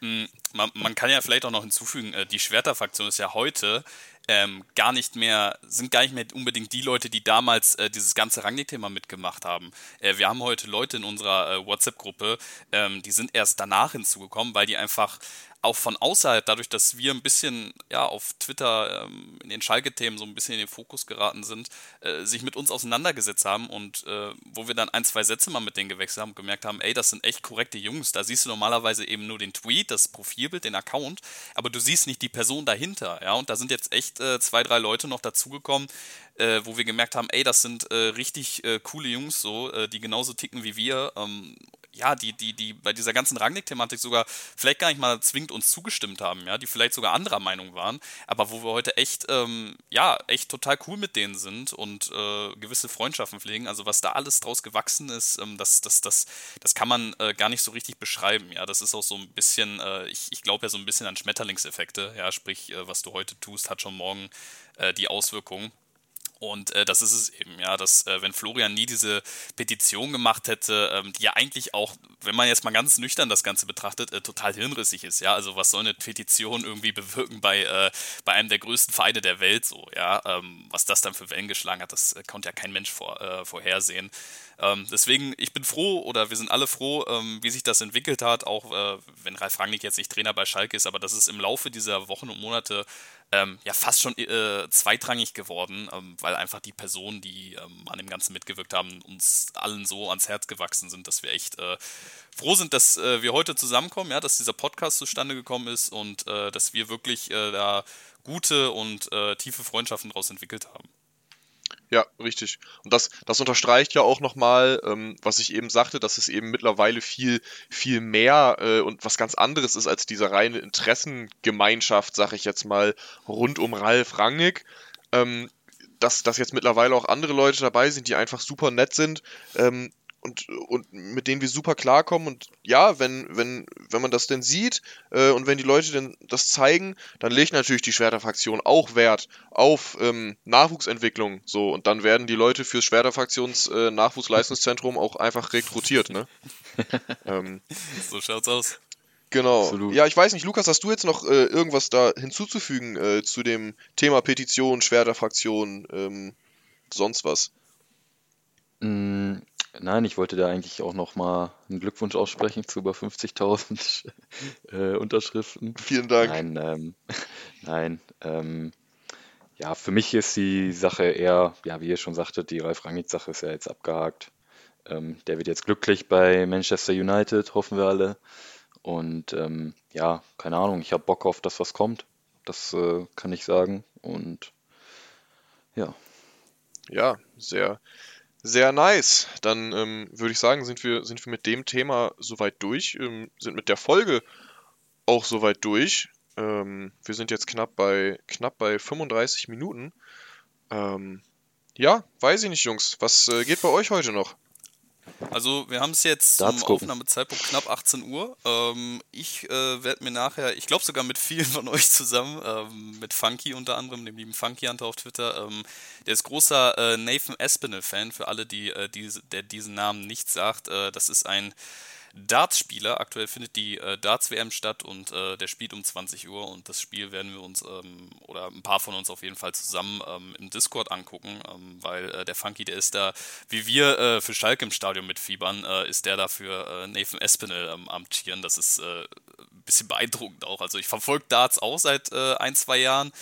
Mm, man, man, kann ja vielleicht auch noch hinzufügen, äh, die Schwerterfraktion ist ja heute ähm, gar nicht mehr, sind gar nicht mehr unbedingt die Leute, die damals äh, dieses ganze Rangnick-Thema mitgemacht haben. Äh, wir haben heute Leute in unserer äh, WhatsApp-Gruppe, ähm, die sind erst danach hinzugekommen, weil die einfach auch von außerhalb, dadurch, dass wir ein bisschen ja, auf Twitter ähm, in den Schalke-Themen so ein bisschen in den Fokus geraten sind, äh, sich mit uns auseinandergesetzt haben und äh, wo wir dann ein, zwei Sätze mal mit denen gewechselt haben und gemerkt haben, ey, das sind echt korrekte Jungs. Da siehst du normalerweise eben nur den Tweet, das Profilbild, den Account, aber du siehst nicht die Person dahinter. Ja, und da sind jetzt echt äh, zwei, drei Leute noch dazugekommen, äh, wo wir gemerkt haben, ey, das sind äh, richtig äh, coole Jungs so, die genauso ticken wie wir. Ähm, ja, die, die, die bei dieser ganzen Rangnick-Thematik sogar vielleicht gar nicht mal zwingend uns zugestimmt haben, ja, die vielleicht sogar anderer Meinung waren, aber wo wir heute echt, ähm, ja, echt total cool mit denen sind und äh, gewisse Freundschaften pflegen. Also was da alles draus gewachsen ist, ähm, das, das, das, das kann man äh, gar nicht so richtig beschreiben, ja. Das ist auch so ein bisschen, äh, ich, ich glaube ja so ein bisschen an Schmetterlingseffekte, ja, sprich, äh, was du heute tust, hat schon morgen äh, die Auswirkungen. Und äh, das ist es eben, ja, dass äh, wenn Florian nie diese Petition gemacht hätte, ähm, die ja eigentlich auch, wenn man jetzt mal ganz nüchtern das Ganze betrachtet, äh, total hirnrissig ist, ja. Also was soll eine Petition irgendwie bewirken bei, äh, bei einem der größten Vereine der Welt so, ja. Ähm, was das dann für Wellen geschlagen hat, das äh, konnte ja kein Mensch vor, äh, vorhersehen. Ähm, deswegen, ich bin froh oder wir sind alle froh, ähm, wie sich das entwickelt hat, auch wenn Ralf Rangnick jetzt nicht Trainer bei Schalke ist, aber das ist im Laufe dieser Wochen und Monate ähm, ja fast schon äh, zweitrangig geworden, ähm, weil einfach die Personen, die ähm, an dem Ganzen mitgewirkt haben, uns allen so ans Herz gewachsen sind, dass wir echt äh, froh sind, dass äh, wir heute zusammenkommen, ja, dass dieser Podcast zustande gekommen ist und äh, dass wir wirklich äh, da gute und tiefe Freundschaften daraus entwickelt haben. Ja, richtig. Und das, das unterstreicht ja auch nochmal, ähm, was ich eben sagte, dass es eben mittlerweile viel, viel mehr äh, und was ganz anderes ist als diese reine Interessengemeinschaft, sag ich jetzt mal, rund um Ralf Rangnick. Ähm, dass, dass jetzt mittlerweile auch andere Leute dabei sind, die einfach super nett sind. Ähm, und, und mit denen wir super klarkommen. Und ja, wenn, wenn, wenn man das denn sieht äh, und wenn die Leute denn das zeigen, dann legt natürlich die Schwerterfraktion auch Wert auf ähm, Nachwuchsentwicklung. So, und dann werden die Leute fürs Schwerterfraktions äh, Nachwuchsleistungszentrum auch einfach rekrutiert, ne? <laughs> ähm, so schaut's aus. Genau. Absolut. Ja, ich weiß nicht, Lukas, hast du jetzt noch äh, irgendwas da hinzuzufügen äh, zu dem Thema Petition, Schwerterfraktion, ähm, sonst was? Nein, ich wollte da eigentlich auch noch mal einen Glückwunsch aussprechen zu über 50.000 <laughs> äh, Unterschriften. Vielen Dank. Nein, ähm, <laughs> nein. Ähm, ja, für mich ist die Sache eher, ja, wie ihr schon sagtet, die Ralf Rangnick-Sache ist ja jetzt abgehakt. Ähm, der wird jetzt glücklich bei Manchester United, hoffen wir alle. Und ähm, ja, keine Ahnung, ich habe Bock auf das, was kommt. Das äh, kann ich sagen. Und ja. Ja, sehr, sehr nice. Dann ähm, würde ich sagen, sind wir, sind wir mit dem Thema soweit durch, ähm, sind mit der Folge auch soweit durch. Ähm, wir sind jetzt knapp bei, knapp bei 35 Minuten. Ähm, ja, weiß ich nicht, Jungs. Was äh, geht bei euch heute noch? Also wir haben es jetzt zum Aufnahmezeitpunkt knapp 18 Uhr. Ähm, ich äh, werde mir nachher, ich glaube sogar mit vielen von euch zusammen, ähm, mit Funky unter anderem, dem lieben Funky Hunter auf Twitter, ähm, der ist großer äh, Nathan Espinel-Fan, für alle, die, äh, diese, der diesen Namen nicht sagt. Äh, das ist ein Darts-Spieler. Aktuell findet die äh, Darts-WM statt und äh, der spielt um 20 Uhr und das Spiel werden wir uns ähm, oder ein paar von uns auf jeden Fall zusammen ähm, im Discord angucken, ähm, weil äh, der Funky, der ist da, wie wir äh, für Schalke im Stadion mitfiebern, äh, ist der dafür äh, Nathan Espinel am Amtieren. Das ist ein bisschen beeindruckend auch. Also ich verfolge Darts auch seit ein, zwei Jahren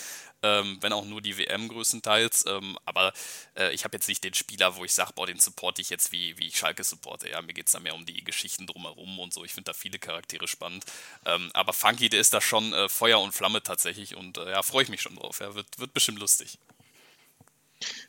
ähm, wenn auch nur die WM größtenteils. Ähm, aber äh, ich habe jetzt nicht den Spieler, wo ich sage, boah, den supporte ich jetzt wie, wie ich Schalke supporte. Ja, mir geht es da mehr um die Geschichten drumherum und so. Ich finde da viele Charaktere spannend. Ähm, aber Funky, der ist da schon äh, Feuer und Flamme tatsächlich und äh, ja, freue ich mich schon drauf. Ja, wird, wird bestimmt lustig.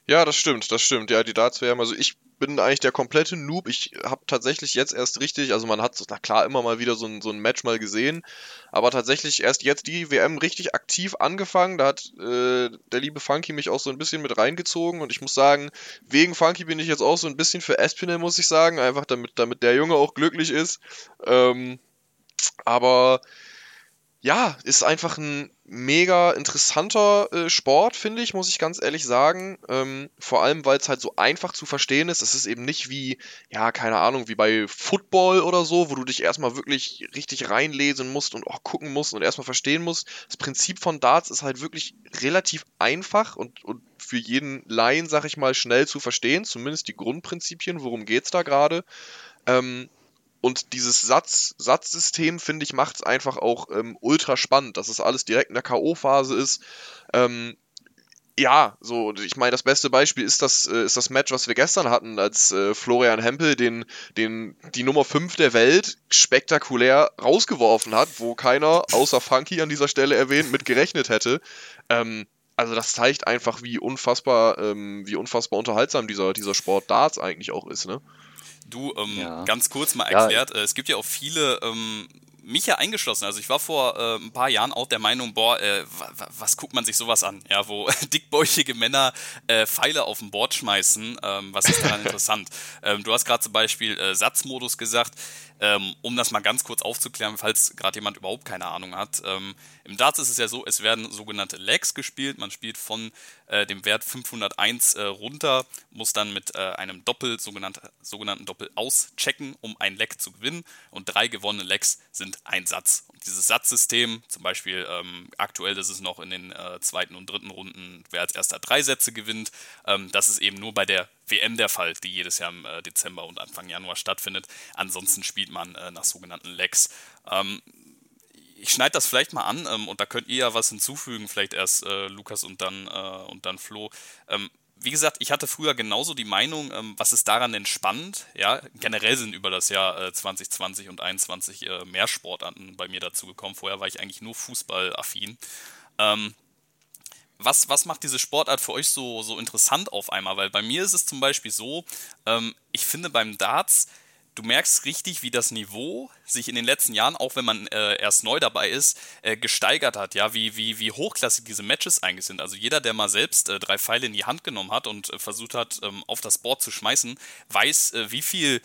Ja, das stimmt, das stimmt. Ja, die Darts-WM, also ich bin eigentlich der komplette Noob. Ich habe tatsächlich jetzt erst richtig, also man hat, na klar, immer mal wieder so ein, so ein Match mal gesehen, aber tatsächlich erst jetzt die WM richtig aktiv angefangen. Da hat äh, der liebe Funky mich auch so ein bisschen mit reingezogen und ich muss sagen, wegen Funky bin ich jetzt auch so ein bisschen für Espinel, muss ich sagen, einfach damit, damit der Junge auch glücklich ist. Ähm, aber ja, ist einfach ein mega interessanter äh, Sport, finde ich, muss ich ganz ehrlich sagen. Ähm, vor allem, weil es halt so einfach zu verstehen ist. Es ist eben nicht wie, ja, keine Ahnung, wie bei Football oder so, wo du dich erstmal wirklich richtig reinlesen musst und auch gucken musst und erstmal verstehen musst. Das Prinzip von Darts ist halt wirklich relativ einfach und, und für jeden Laien, sag ich mal, schnell zu verstehen. Zumindest die Grundprinzipien, worum geht's da gerade. Ähm, und dieses Satz, Satzsystem, finde ich, macht es einfach auch ähm, ultra spannend, dass es alles direkt in der K.O.-Phase ist. Ähm, ja, so, ich meine, das beste Beispiel ist das, äh, ist das Match, was wir gestern hatten, als äh, Florian Hempel den, den, die Nummer 5 der Welt spektakulär rausgeworfen hat, wo keiner, außer Funky an dieser Stelle erwähnt, mit gerechnet hätte. Ähm, also das zeigt einfach, wie unfassbar, ähm, wie unfassbar unterhaltsam dieser, dieser Sport Darts eigentlich auch ist, ne? Du, ähm, ja. ganz kurz mal erklärt, ja. äh, es gibt ja auch viele, ähm, mich ja eingeschlossen. Also ich war vor äh, ein paar Jahren auch der Meinung, boah, äh, was guckt man sich sowas an? Ja, wo <laughs> dickbäuchige Männer äh, Pfeile auf ein Board schmeißen. Ähm, was ist daran <laughs> interessant? Ähm, du hast gerade zum Beispiel äh, Satzmodus gesagt. Ähm, um das mal ganz kurz aufzuklären, falls gerade jemand überhaupt keine Ahnung hat. Ähm, Im Darts ist es ja so, es werden sogenannte Legs gespielt. Man spielt von äh, dem Wert 501 äh, runter, muss dann mit äh, einem Doppel, sogenannte, sogenannten Doppel auschecken, um ein Leg zu gewinnen. Und drei gewonnene Legs sind ein Satz. Und dieses Satzsystem, zum Beispiel ähm, aktuell ist es noch in den äh, zweiten und dritten Runden, wer als erster drei Sätze gewinnt, ähm, das ist eben nur bei der WM der Fall, die jedes Jahr im äh, Dezember und Anfang Januar stattfindet. Ansonsten spielt man äh, nach sogenannten Legs. Ähm, ich schneide das vielleicht mal an ähm, und da könnt ihr ja was hinzufügen, vielleicht erst äh, Lukas und dann, und dann Flo. Ähm, wie gesagt, ich hatte früher genauso die Meinung, was ist daran denn spannend? Ja, generell sind über das Jahr 2020 äh, und 2021 äh, mehr Sportarten bei mir dazugekommen. Vorher war ich eigentlich nur Fußballaffin. Was, was macht diese Sportart für euch so, so interessant auf einmal? Weil bei mir ist es zum Beispiel so, ähm, ich finde beim Darts, du merkst richtig, wie das Niveau sich in den letzten Jahren, auch wenn man äh, erst neu dabei ist, äh, gesteigert hat, ja, wie, wie, wie hochklassig diese Matches eigentlich sind. Also jeder, der mal selbst äh, drei Pfeile in die Hand genommen hat und äh, versucht hat, ähm, auf das Board zu schmeißen, weiß, äh, wie viel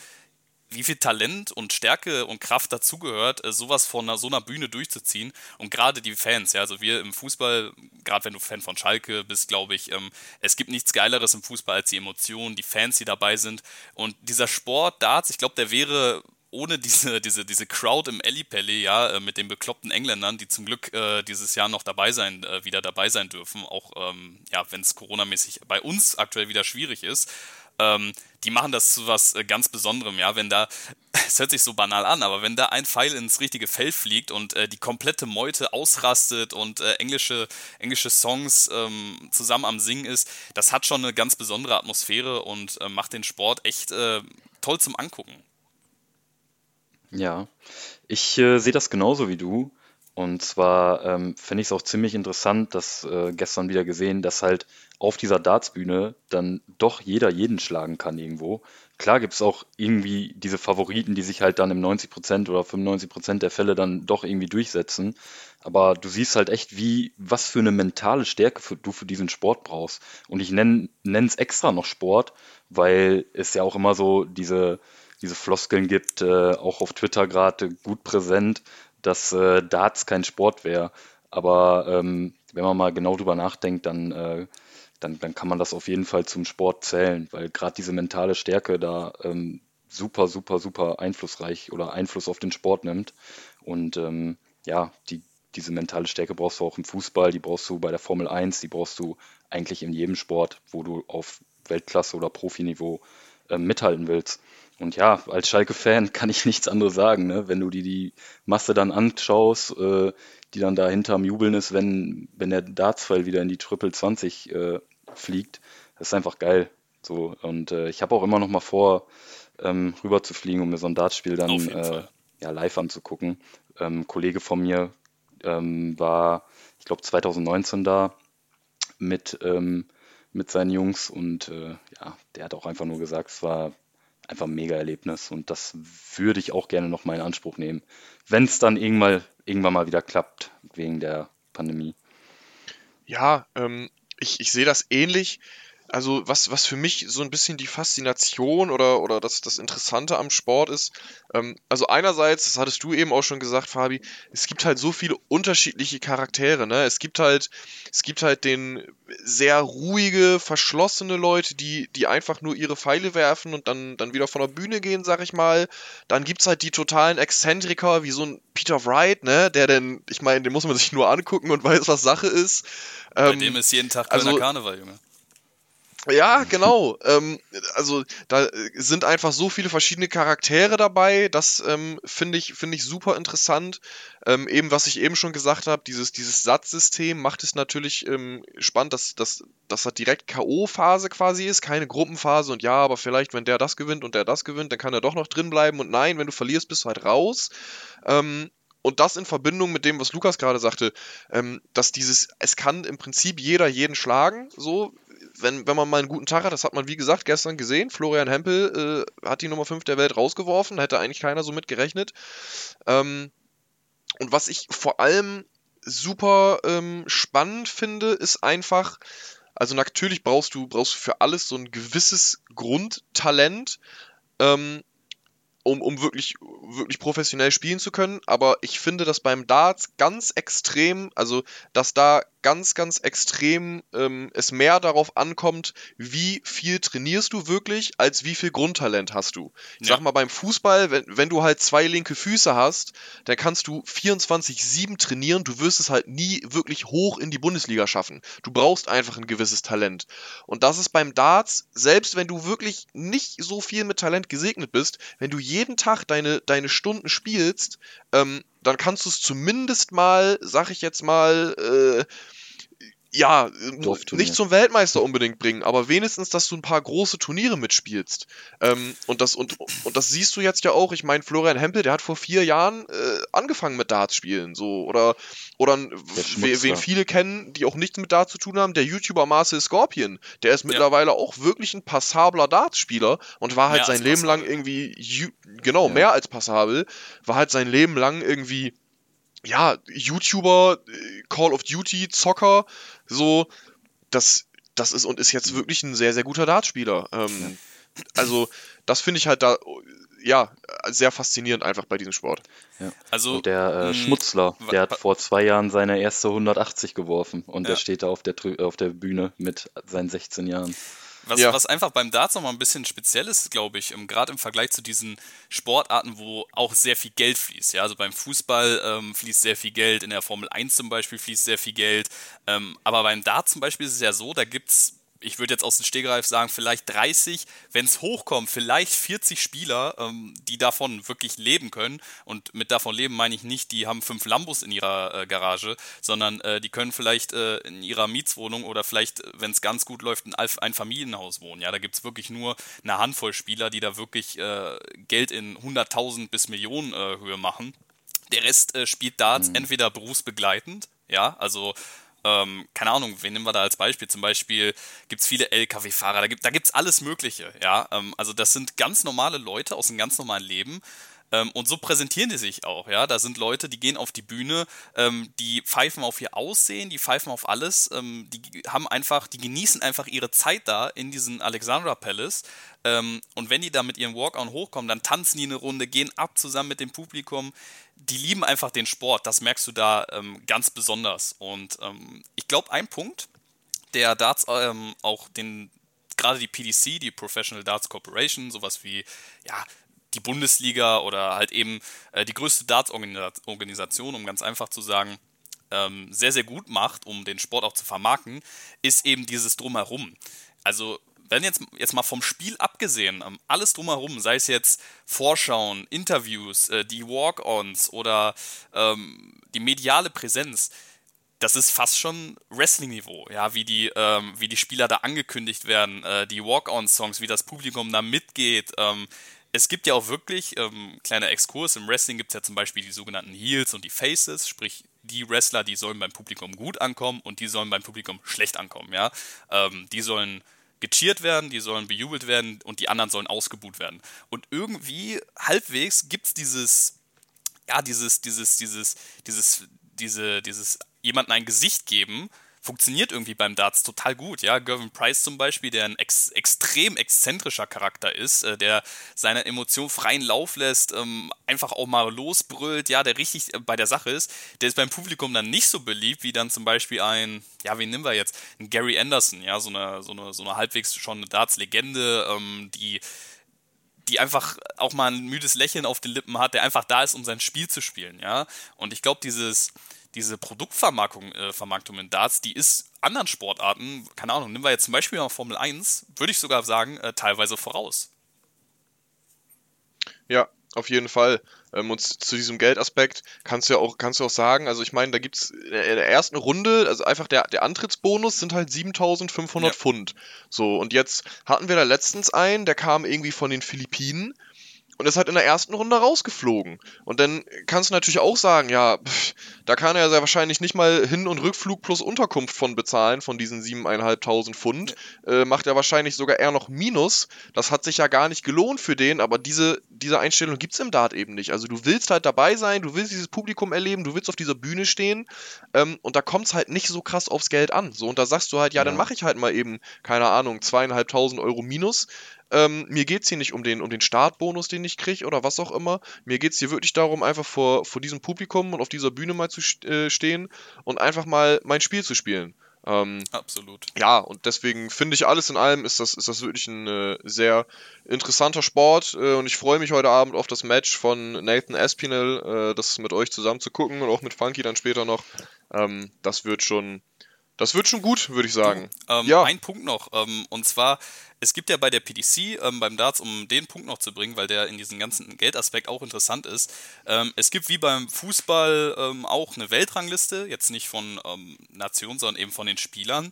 wie viel Talent und Stärke und Kraft dazugehört, äh, sowas von einer, so einer Bühne durchzuziehen. Und gerade die Fans, ja, also wir im Fußball, gerade wenn du Fan von Schalke bist, glaube ich, ähm, es gibt nichts Geileres im Fußball als die Emotionen, die Fans, die dabei sind. Und dieser Sport, Darts, ich glaube, der wäre ohne diese, <laughs> diese, diese Crowd im Ellipelli, ja, äh, mit den bekloppten Engländern, die zum Glück äh, dieses Jahr noch dabei sein, äh, wieder dabei sein dürfen, auch ähm, ja, wenn es coronamäßig bei uns aktuell wieder schwierig ist, ähm, die machen das zu was äh, ganz Besonderem, ja, wenn da, <laughs> es hört sich so banal an, aber wenn da ein Pfeil ins richtige Feld fliegt und äh, die komplette Meute ausrastet und äh, englische, englische Songs ähm, zusammen am Singen ist, das hat schon eine ganz besondere Atmosphäre und äh, macht den Sport echt äh, toll zum Angucken. Ja, ich äh, sehe das genauso wie du. Und zwar ähm, finde ich es auch ziemlich interessant, dass äh, gestern wieder gesehen, dass halt auf dieser Dartsbühne dann doch jeder jeden schlagen kann irgendwo. Klar gibt es auch irgendwie diese Favoriten, die sich halt dann im 90% oder 95% der Fälle dann doch irgendwie durchsetzen. Aber du siehst halt echt, wie, was für eine mentale Stärke für, du für diesen Sport brauchst. Und ich nenne es extra noch Sport, weil es ja auch immer so diese, diese Floskeln gibt, äh, auch auf Twitter gerade gut präsent, dass äh, Darts kein Sport wäre. Aber ähm, wenn man mal genau drüber nachdenkt, dann, äh, dann, dann kann man das auf jeden Fall zum Sport zählen, weil gerade diese mentale Stärke da ähm, super, super, super einflussreich oder Einfluss auf den Sport nimmt. Und ähm, ja, die, diese mentale Stärke brauchst du auch im Fußball, die brauchst du bei der Formel 1, die brauchst du eigentlich in jedem Sport, wo du auf Weltklasse oder Profiniveau äh, mithalten willst. Und ja, als Schalke-Fan <laughs> kann ich nichts anderes sagen. Ne? Wenn du dir die Masse dann anschaust, äh, die dann da hinterm Jubeln ist, wenn, wenn der Dartsfall wieder in die Triple 20 äh, fliegt, das ist einfach geil. So, und äh, ich habe auch immer noch mal vor, ähm, rüber zu fliegen, um mir so ein Dartspiel dann äh, ja, live anzugucken. Ähm, Kollege von mir ähm, war, ich glaube, 2019 da mit, ähm, mit seinen Jungs und äh, ja, der hat auch einfach nur gesagt, es war einfach ein Mega-Erlebnis und das würde ich auch gerne noch mal in Anspruch nehmen, wenn es dann irgendwann, irgendwann mal wieder klappt, wegen der Pandemie. Ja, ähm, ich, ich sehe das ähnlich also was, was für mich so ein bisschen die Faszination oder, oder das, das Interessante am Sport ist, ähm, also einerseits, das hattest du eben auch schon gesagt, Fabi, es gibt halt so viele unterschiedliche Charaktere, ne? Es gibt halt, es gibt halt den sehr ruhige, verschlossene Leute, die, die einfach nur ihre Pfeile werfen und dann, dann wieder von der Bühne gehen, sag ich mal. Dann gibt's halt die totalen Exzentriker, wie so ein Peter Wright, ne? Der denn, ich meine, den muss man sich nur angucken und <laughs> weiß, was Sache ist. Bei ähm, dem ist jeden Tag Kölner also, Karneval, Junge. Ja, genau. ähm, also da sind einfach so viele verschiedene Charaktere dabei. Das ähm, finde ich, finde ich super interessant. Ähm, eben, was ich eben schon gesagt habe, dieses, dieses Satzsystem macht es natürlich ähm, spannend, dass, dass, dass das direkt K.O.-Phase quasi ist, keine Gruppenphase und ja, aber vielleicht, wenn der das gewinnt und der das gewinnt, dann kann er doch noch drin bleiben und nein, wenn du verlierst, bist du halt raus. Ähm, und das in Verbindung mit dem, was Lukas gerade sagte, ähm, dass dieses, es kann im Prinzip jeder jeden schlagen, so, wenn, wenn man mal einen guten Tag hat, das hat man wie gesagt gestern gesehen, Florian Hempel äh, hat die Nummer 5 der Welt rausgeworfen, hätte eigentlich keiner so mit gerechnet. Ähm, und was ich vor allem super ähm, spannend finde, ist einfach, also natürlich brauchst du, brauchst du für alles so ein gewisses Grundtalent. Ähm, um, um wirklich, wirklich professionell spielen zu können. Aber ich finde, dass beim Darts ganz extrem, also dass da ganz, ganz extrem ähm, es mehr darauf ankommt, wie viel trainierst du wirklich, als wie viel Grundtalent hast du. Ich ja. sag mal, beim Fußball, wenn, wenn du halt zwei linke Füße hast, dann kannst du 24-7 trainieren, du wirst es halt nie wirklich hoch in die Bundesliga schaffen. Du brauchst einfach ein gewisses Talent. Und das ist beim Darts, selbst wenn du wirklich nicht so viel mit Talent gesegnet bist, wenn du jeden Tag deine, deine Stunden spielst, ähm, dann kannst du es zumindest mal, sag ich jetzt mal, äh, ja, nicht zum Weltmeister unbedingt bringen, aber wenigstens, dass du ein paar große Turniere mitspielst. Ähm, und, das, und, und das siehst du jetzt ja auch. Ich meine, Florian Hempel, der hat vor vier Jahren äh, angefangen mit Darts spielen. So. Oder, oder wen viele kennen, die auch nichts mit Darts zu tun haben, der YouTuber Marcel Scorpion. Der ist mittlerweile ja. auch wirklich ein passabler Darts-Spieler und war halt mehr sein Leben lang irgendwie, genau, ja. mehr als passabel, war halt sein Leben lang irgendwie ja, YouTuber, äh, Call of Duty, Zocker, so, das, das ist und ist jetzt wirklich ein sehr, sehr guter Dartspieler. Ähm, also, das finde ich halt da, ja, sehr faszinierend einfach bei diesem Sport. Ja. Also, und der äh, hm, Schmutzler, der hat vor zwei Jahren seine erste 180 geworfen und ja. der steht da auf der, auf der Bühne mit seinen 16 Jahren. Was, ja. was einfach beim Darts nochmal ein bisschen speziell ist, glaube ich, ähm, gerade im Vergleich zu diesen Sportarten, wo auch sehr viel Geld fließt. Ja? Also beim Fußball ähm, fließt sehr viel Geld, in der Formel 1 zum Beispiel fließt sehr viel Geld. Ähm, aber beim Dart zum Beispiel ist es ja so, da gibt es ich würde jetzt aus dem Stegreif sagen, vielleicht 30, wenn es hochkommt, vielleicht 40 Spieler, ähm, die davon wirklich leben können. Und mit davon leben meine ich nicht, die haben fünf Lambos in ihrer äh, Garage, sondern äh, die können vielleicht äh, in ihrer Mietswohnung oder vielleicht, wenn es ganz gut läuft, in ein Familienhaus wohnen. Ja, da gibt es wirklich nur eine Handvoll Spieler, die da wirklich äh, Geld in 100.000 bis Millionen äh, Höhe machen. Der Rest äh, spielt Darts mhm. entweder berufsbegleitend, ja, also ähm, keine Ahnung, wen nehmen wir da als Beispiel? Zum Beispiel gibt es viele LKW-Fahrer, da gibt es alles Mögliche, ja. Ähm, also das sind ganz normale Leute aus einem ganz normalen Leben, ähm, und so präsentieren die sich auch, ja. Da sind Leute, die gehen auf die Bühne, ähm, die pfeifen auf ihr Aussehen, die pfeifen auf alles, ähm, die haben einfach, die genießen einfach ihre Zeit da in diesem Alexandra Palace. Ähm, und wenn die da mit ihrem Walk-On hochkommen, dann tanzen die eine Runde, gehen ab zusammen mit dem Publikum. Die lieben einfach den Sport, das merkst du da ähm, ganz besonders. Und ähm, ich glaube, ein Punkt, der Darts auch den gerade die PDC, die Professional Darts Corporation, sowas wie ja, die Bundesliga oder halt eben äh, die größte Darts-Organisation, um ganz einfach zu sagen, ähm, sehr, sehr gut macht, um den Sport auch zu vermarkten, ist eben dieses Drumherum. Also, wenn jetzt, jetzt mal vom Spiel abgesehen, ähm, alles drumherum, sei es jetzt Vorschauen, Interviews, äh, die Walk-Ons oder ähm, die mediale Präsenz, das ist fast schon Wrestling-Niveau, ja, wie die, ähm, wie die Spieler da angekündigt werden, äh, die Walk-On-Songs, wie das Publikum da mitgeht, ähm, es gibt ja auch wirklich, ähm, kleiner Exkurs, im Wrestling gibt es ja zum Beispiel die sogenannten Heels und die Faces, sprich die Wrestler, die sollen beim Publikum gut ankommen und die sollen beim Publikum schlecht ankommen, ja. Ähm, die sollen gecheert werden, die sollen bejubelt werden und die anderen sollen ausgebuht werden. Und irgendwie halbwegs gibt es dieses, ja, dieses, dieses, dieses, dieses, diese, dieses jemanden ein Gesicht geben, funktioniert irgendwie beim Darts total gut. Ja, Gervin Price zum Beispiel, der ein ex extrem exzentrischer Charakter ist, äh, der seine Emotionen freien Lauf lässt, ähm, einfach auch mal losbrüllt, ja, der richtig äh, bei der Sache ist, der ist beim Publikum dann nicht so beliebt wie dann zum Beispiel ein, ja, wen nehmen wir jetzt? Ein Gary Anderson, ja, so eine, so eine, so eine halbwegs schon eine Darts-Legende, ähm, die die einfach auch mal ein müdes Lächeln auf den Lippen hat, der einfach da ist, um sein Spiel zu spielen, ja. Und ich glaube, dieses, diese Produktvermarktung äh, Vermarktung in Darts, die ist anderen Sportarten, keine Ahnung, nehmen wir jetzt zum Beispiel mal Formel 1, würde ich sogar sagen, äh, teilweise voraus. Ja, auf jeden Fall. Ähm, und zu diesem Geldaspekt kannst du ja auch, kannst du auch sagen, also ich meine, da gibt es in der ersten Runde, also einfach der, der Antrittsbonus sind halt 7500 ja. Pfund. So, und jetzt hatten wir da letztens einen, der kam irgendwie von den Philippinen und ist halt in der ersten Runde rausgeflogen. Und dann kannst du natürlich auch sagen, ja, pff, da kann er sehr wahrscheinlich nicht mal Hin- und Rückflug plus Unterkunft von bezahlen, von diesen 7.500 Pfund. Äh, macht er wahrscheinlich sogar eher noch Minus. Das hat sich ja gar nicht gelohnt für den, aber diese, diese Einstellung gibt es im Dart eben nicht. Also du willst halt dabei sein, du willst dieses Publikum erleben, du willst auf dieser Bühne stehen ähm, und da kommt es halt nicht so krass aufs Geld an. So, und da sagst du halt, ja, ja. dann mache ich halt mal eben, keine Ahnung, zweieinhalbtausend Euro Minus ähm, mir geht es hier nicht um den, um den Startbonus, den ich kriege oder was auch immer. Mir geht es hier wirklich darum, einfach vor, vor diesem Publikum und auf dieser Bühne mal zu äh, stehen und einfach mal mein Spiel zu spielen. Ähm, Absolut. Ja, und deswegen finde ich alles in allem ist das, ist das wirklich ein äh, sehr interessanter Sport äh, und ich freue mich heute Abend auf das Match von Nathan Aspinall, äh, das mit euch zusammen zu gucken und auch mit Funky dann später noch. Ähm, das wird schon Das wird schon gut, würde ich sagen. Ähm, ja. Ein Punkt noch, ähm, und zwar, es gibt ja bei der PDC ähm, beim Darts, um den Punkt noch zu bringen, weil der in diesem ganzen Geldaspekt auch interessant ist, ähm, es gibt wie beim Fußball ähm, auch eine Weltrangliste, jetzt nicht von ähm, Nationen, sondern eben von den Spielern,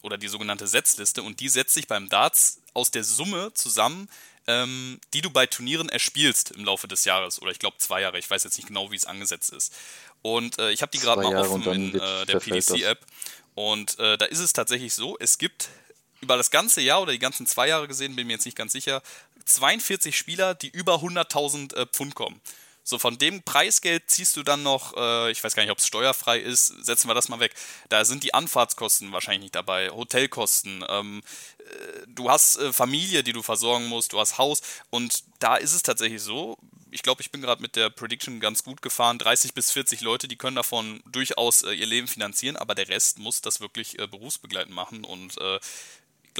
oder die sogenannte Setzliste, und die setzt sich beim Darts aus der Summe zusammen, die du bei Turnieren erspielst im Laufe des Jahres, oder ich glaube zwei Jahre, ich weiß jetzt nicht genau, wie es angesetzt ist. Und äh, ich habe die gerade mal Jahre offen in äh, der. PDC-App. Und äh, da ist es tatsächlich so, es gibt über das ganze Jahr oder die ganzen zwei Jahre gesehen, bin mir jetzt nicht ganz sicher, 42 Spieler, die über 100.000 äh, Pfund kommen. So, von dem Preisgeld ziehst du dann noch, äh, ich weiß gar nicht, ob es steuerfrei ist, setzen wir das mal weg. Da sind die Anfahrtskosten wahrscheinlich nicht dabei, Hotelkosten, ähm, äh, du hast äh, Familie, die du versorgen musst, du hast Haus und da ist es tatsächlich so, ich glaube, ich bin gerade mit der Prediction ganz gut gefahren, 30 bis 40 Leute, die können davon durchaus äh, ihr Leben finanzieren, aber der Rest muss das wirklich äh, berufsbegleitend machen und äh,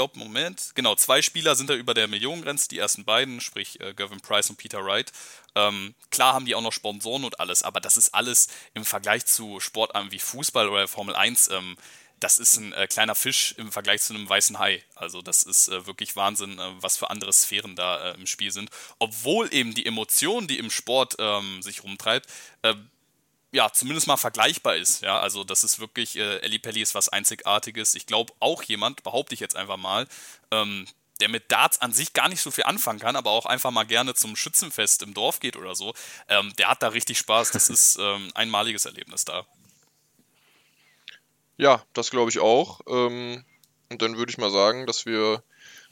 glaube, Moment, genau, zwei Spieler sind da über der Millionengrenze, die ersten beiden, sprich äh, Gavin Price und Peter Wright. Ähm, klar haben die auch noch Sponsoren und alles, aber das ist alles im Vergleich zu Sportarten wie Fußball oder Formel 1, ähm, das ist ein äh, kleiner Fisch im Vergleich zu einem weißen Hai. Also das ist äh, wirklich Wahnsinn, äh, was für andere Sphären da äh, im Spiel sind. Obwohl eben die Emotion, die im Sport ähm, sich rumtreibt, äh, ja, zumindest mal vergleichbar ist. Ja, also das ist wirklich, äh, Ellie Pelli ist was Einzigartiges. Ich glaube auch jemand, behaupte ich jetzt einfach mal, ähm, der mit Darts an sich gar nicht so viel anfangen kann, aber auch einfach mal gerne zum Schützenfest im Dorf geht oder so, ähm, der hat da richtig Spaß. Das ist <laughs> ähm, einmaliges Erlebnis da. Ja, das glaube ich auch. Ähm, und dann würde ich mal sagen, dass wir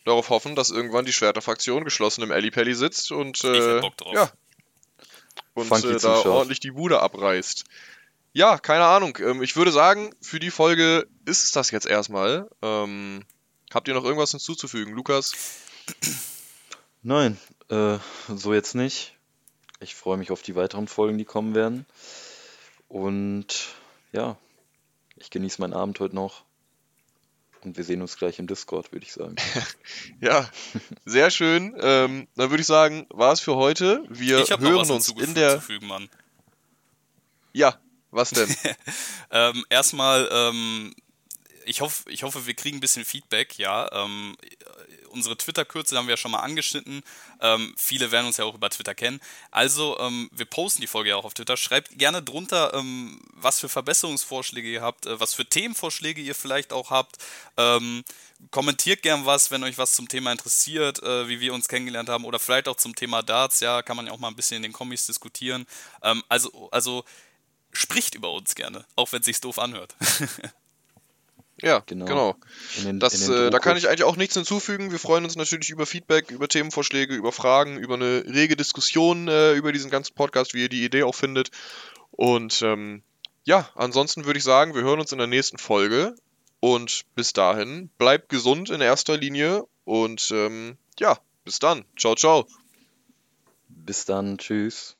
darauf hoffen, dass irgendwann die Schwerterfraktion geschlossen im Ellipelli sitzt und, äh, Bock drauf. ja, und äh, da Zuschauer. ordentlich die Bude abreißt. Ja, keine Ahnung. Ähm, ich würde sagen, für die Folge ist es das jetzt erstmal. Ähm, habt ihr noch irgendwas hinzuzufügen, Lukas? Nein, äh, so jetzt nicht. Ich freue mich auf die weiteren Folgen, die kommen werden. Und ja, ich genieße meinen Abend heute noch. Und wir sehen uns gleich im Discord, würde ich sagen. <laughs> Ja, sehr schön. Ähm, dann würde ich sagen, war es für heute. Wir ich habe noch hören was uns in der. Ja, was denn? <laughs> Ähm, erstmal, ähm, ich, hoffe, ich hoffe, wir kriegen ein bisschen Feedback, ja. Ähm, unsere Twitter-Kürze haben wir ja schon mal angeschnitten. Ähm, viele werden uns ja auch über Twitter kennen. Also, ähm, wir posten die Folge ja auch auf Twitter. Schreibt gerne drunter, ähm, was für Verbesserungsvorschläge ihr habt, äh, was für Themenvorschläge ihr vielleicht auch habt. Ähm, kommentiert gern was, wenn euch was zum Thema interessiert, äh, wie wir uns kennengelernt haben oder vielleicht auch zum Thema Darts, ja, kann man ja auch mal ein bisschen in den Kommis diskutieren. Ähm, also, also spricht über uns gerne, auch wenn es sich doof anhört. <laughs> Ja, Genau. genau. Den, Das, äh, da kann ich eigentlich auch nichts hinzufügen. Wir freuen uns natürlich über Feedback, über Themenvorschläge, über Fragen, über eine rege Diskussion äh, über diesen ganzen Podcast, wie ihr die Idee auch findet. Und ähm, ja, ansonsten würde ich sagen, wir hören uns in der nächsten Folge. Und bis dahin, bleibt gesund in erster Linie. Und ähm, ja, bis dann. Ciao, ciao. Bis dann, tschüss.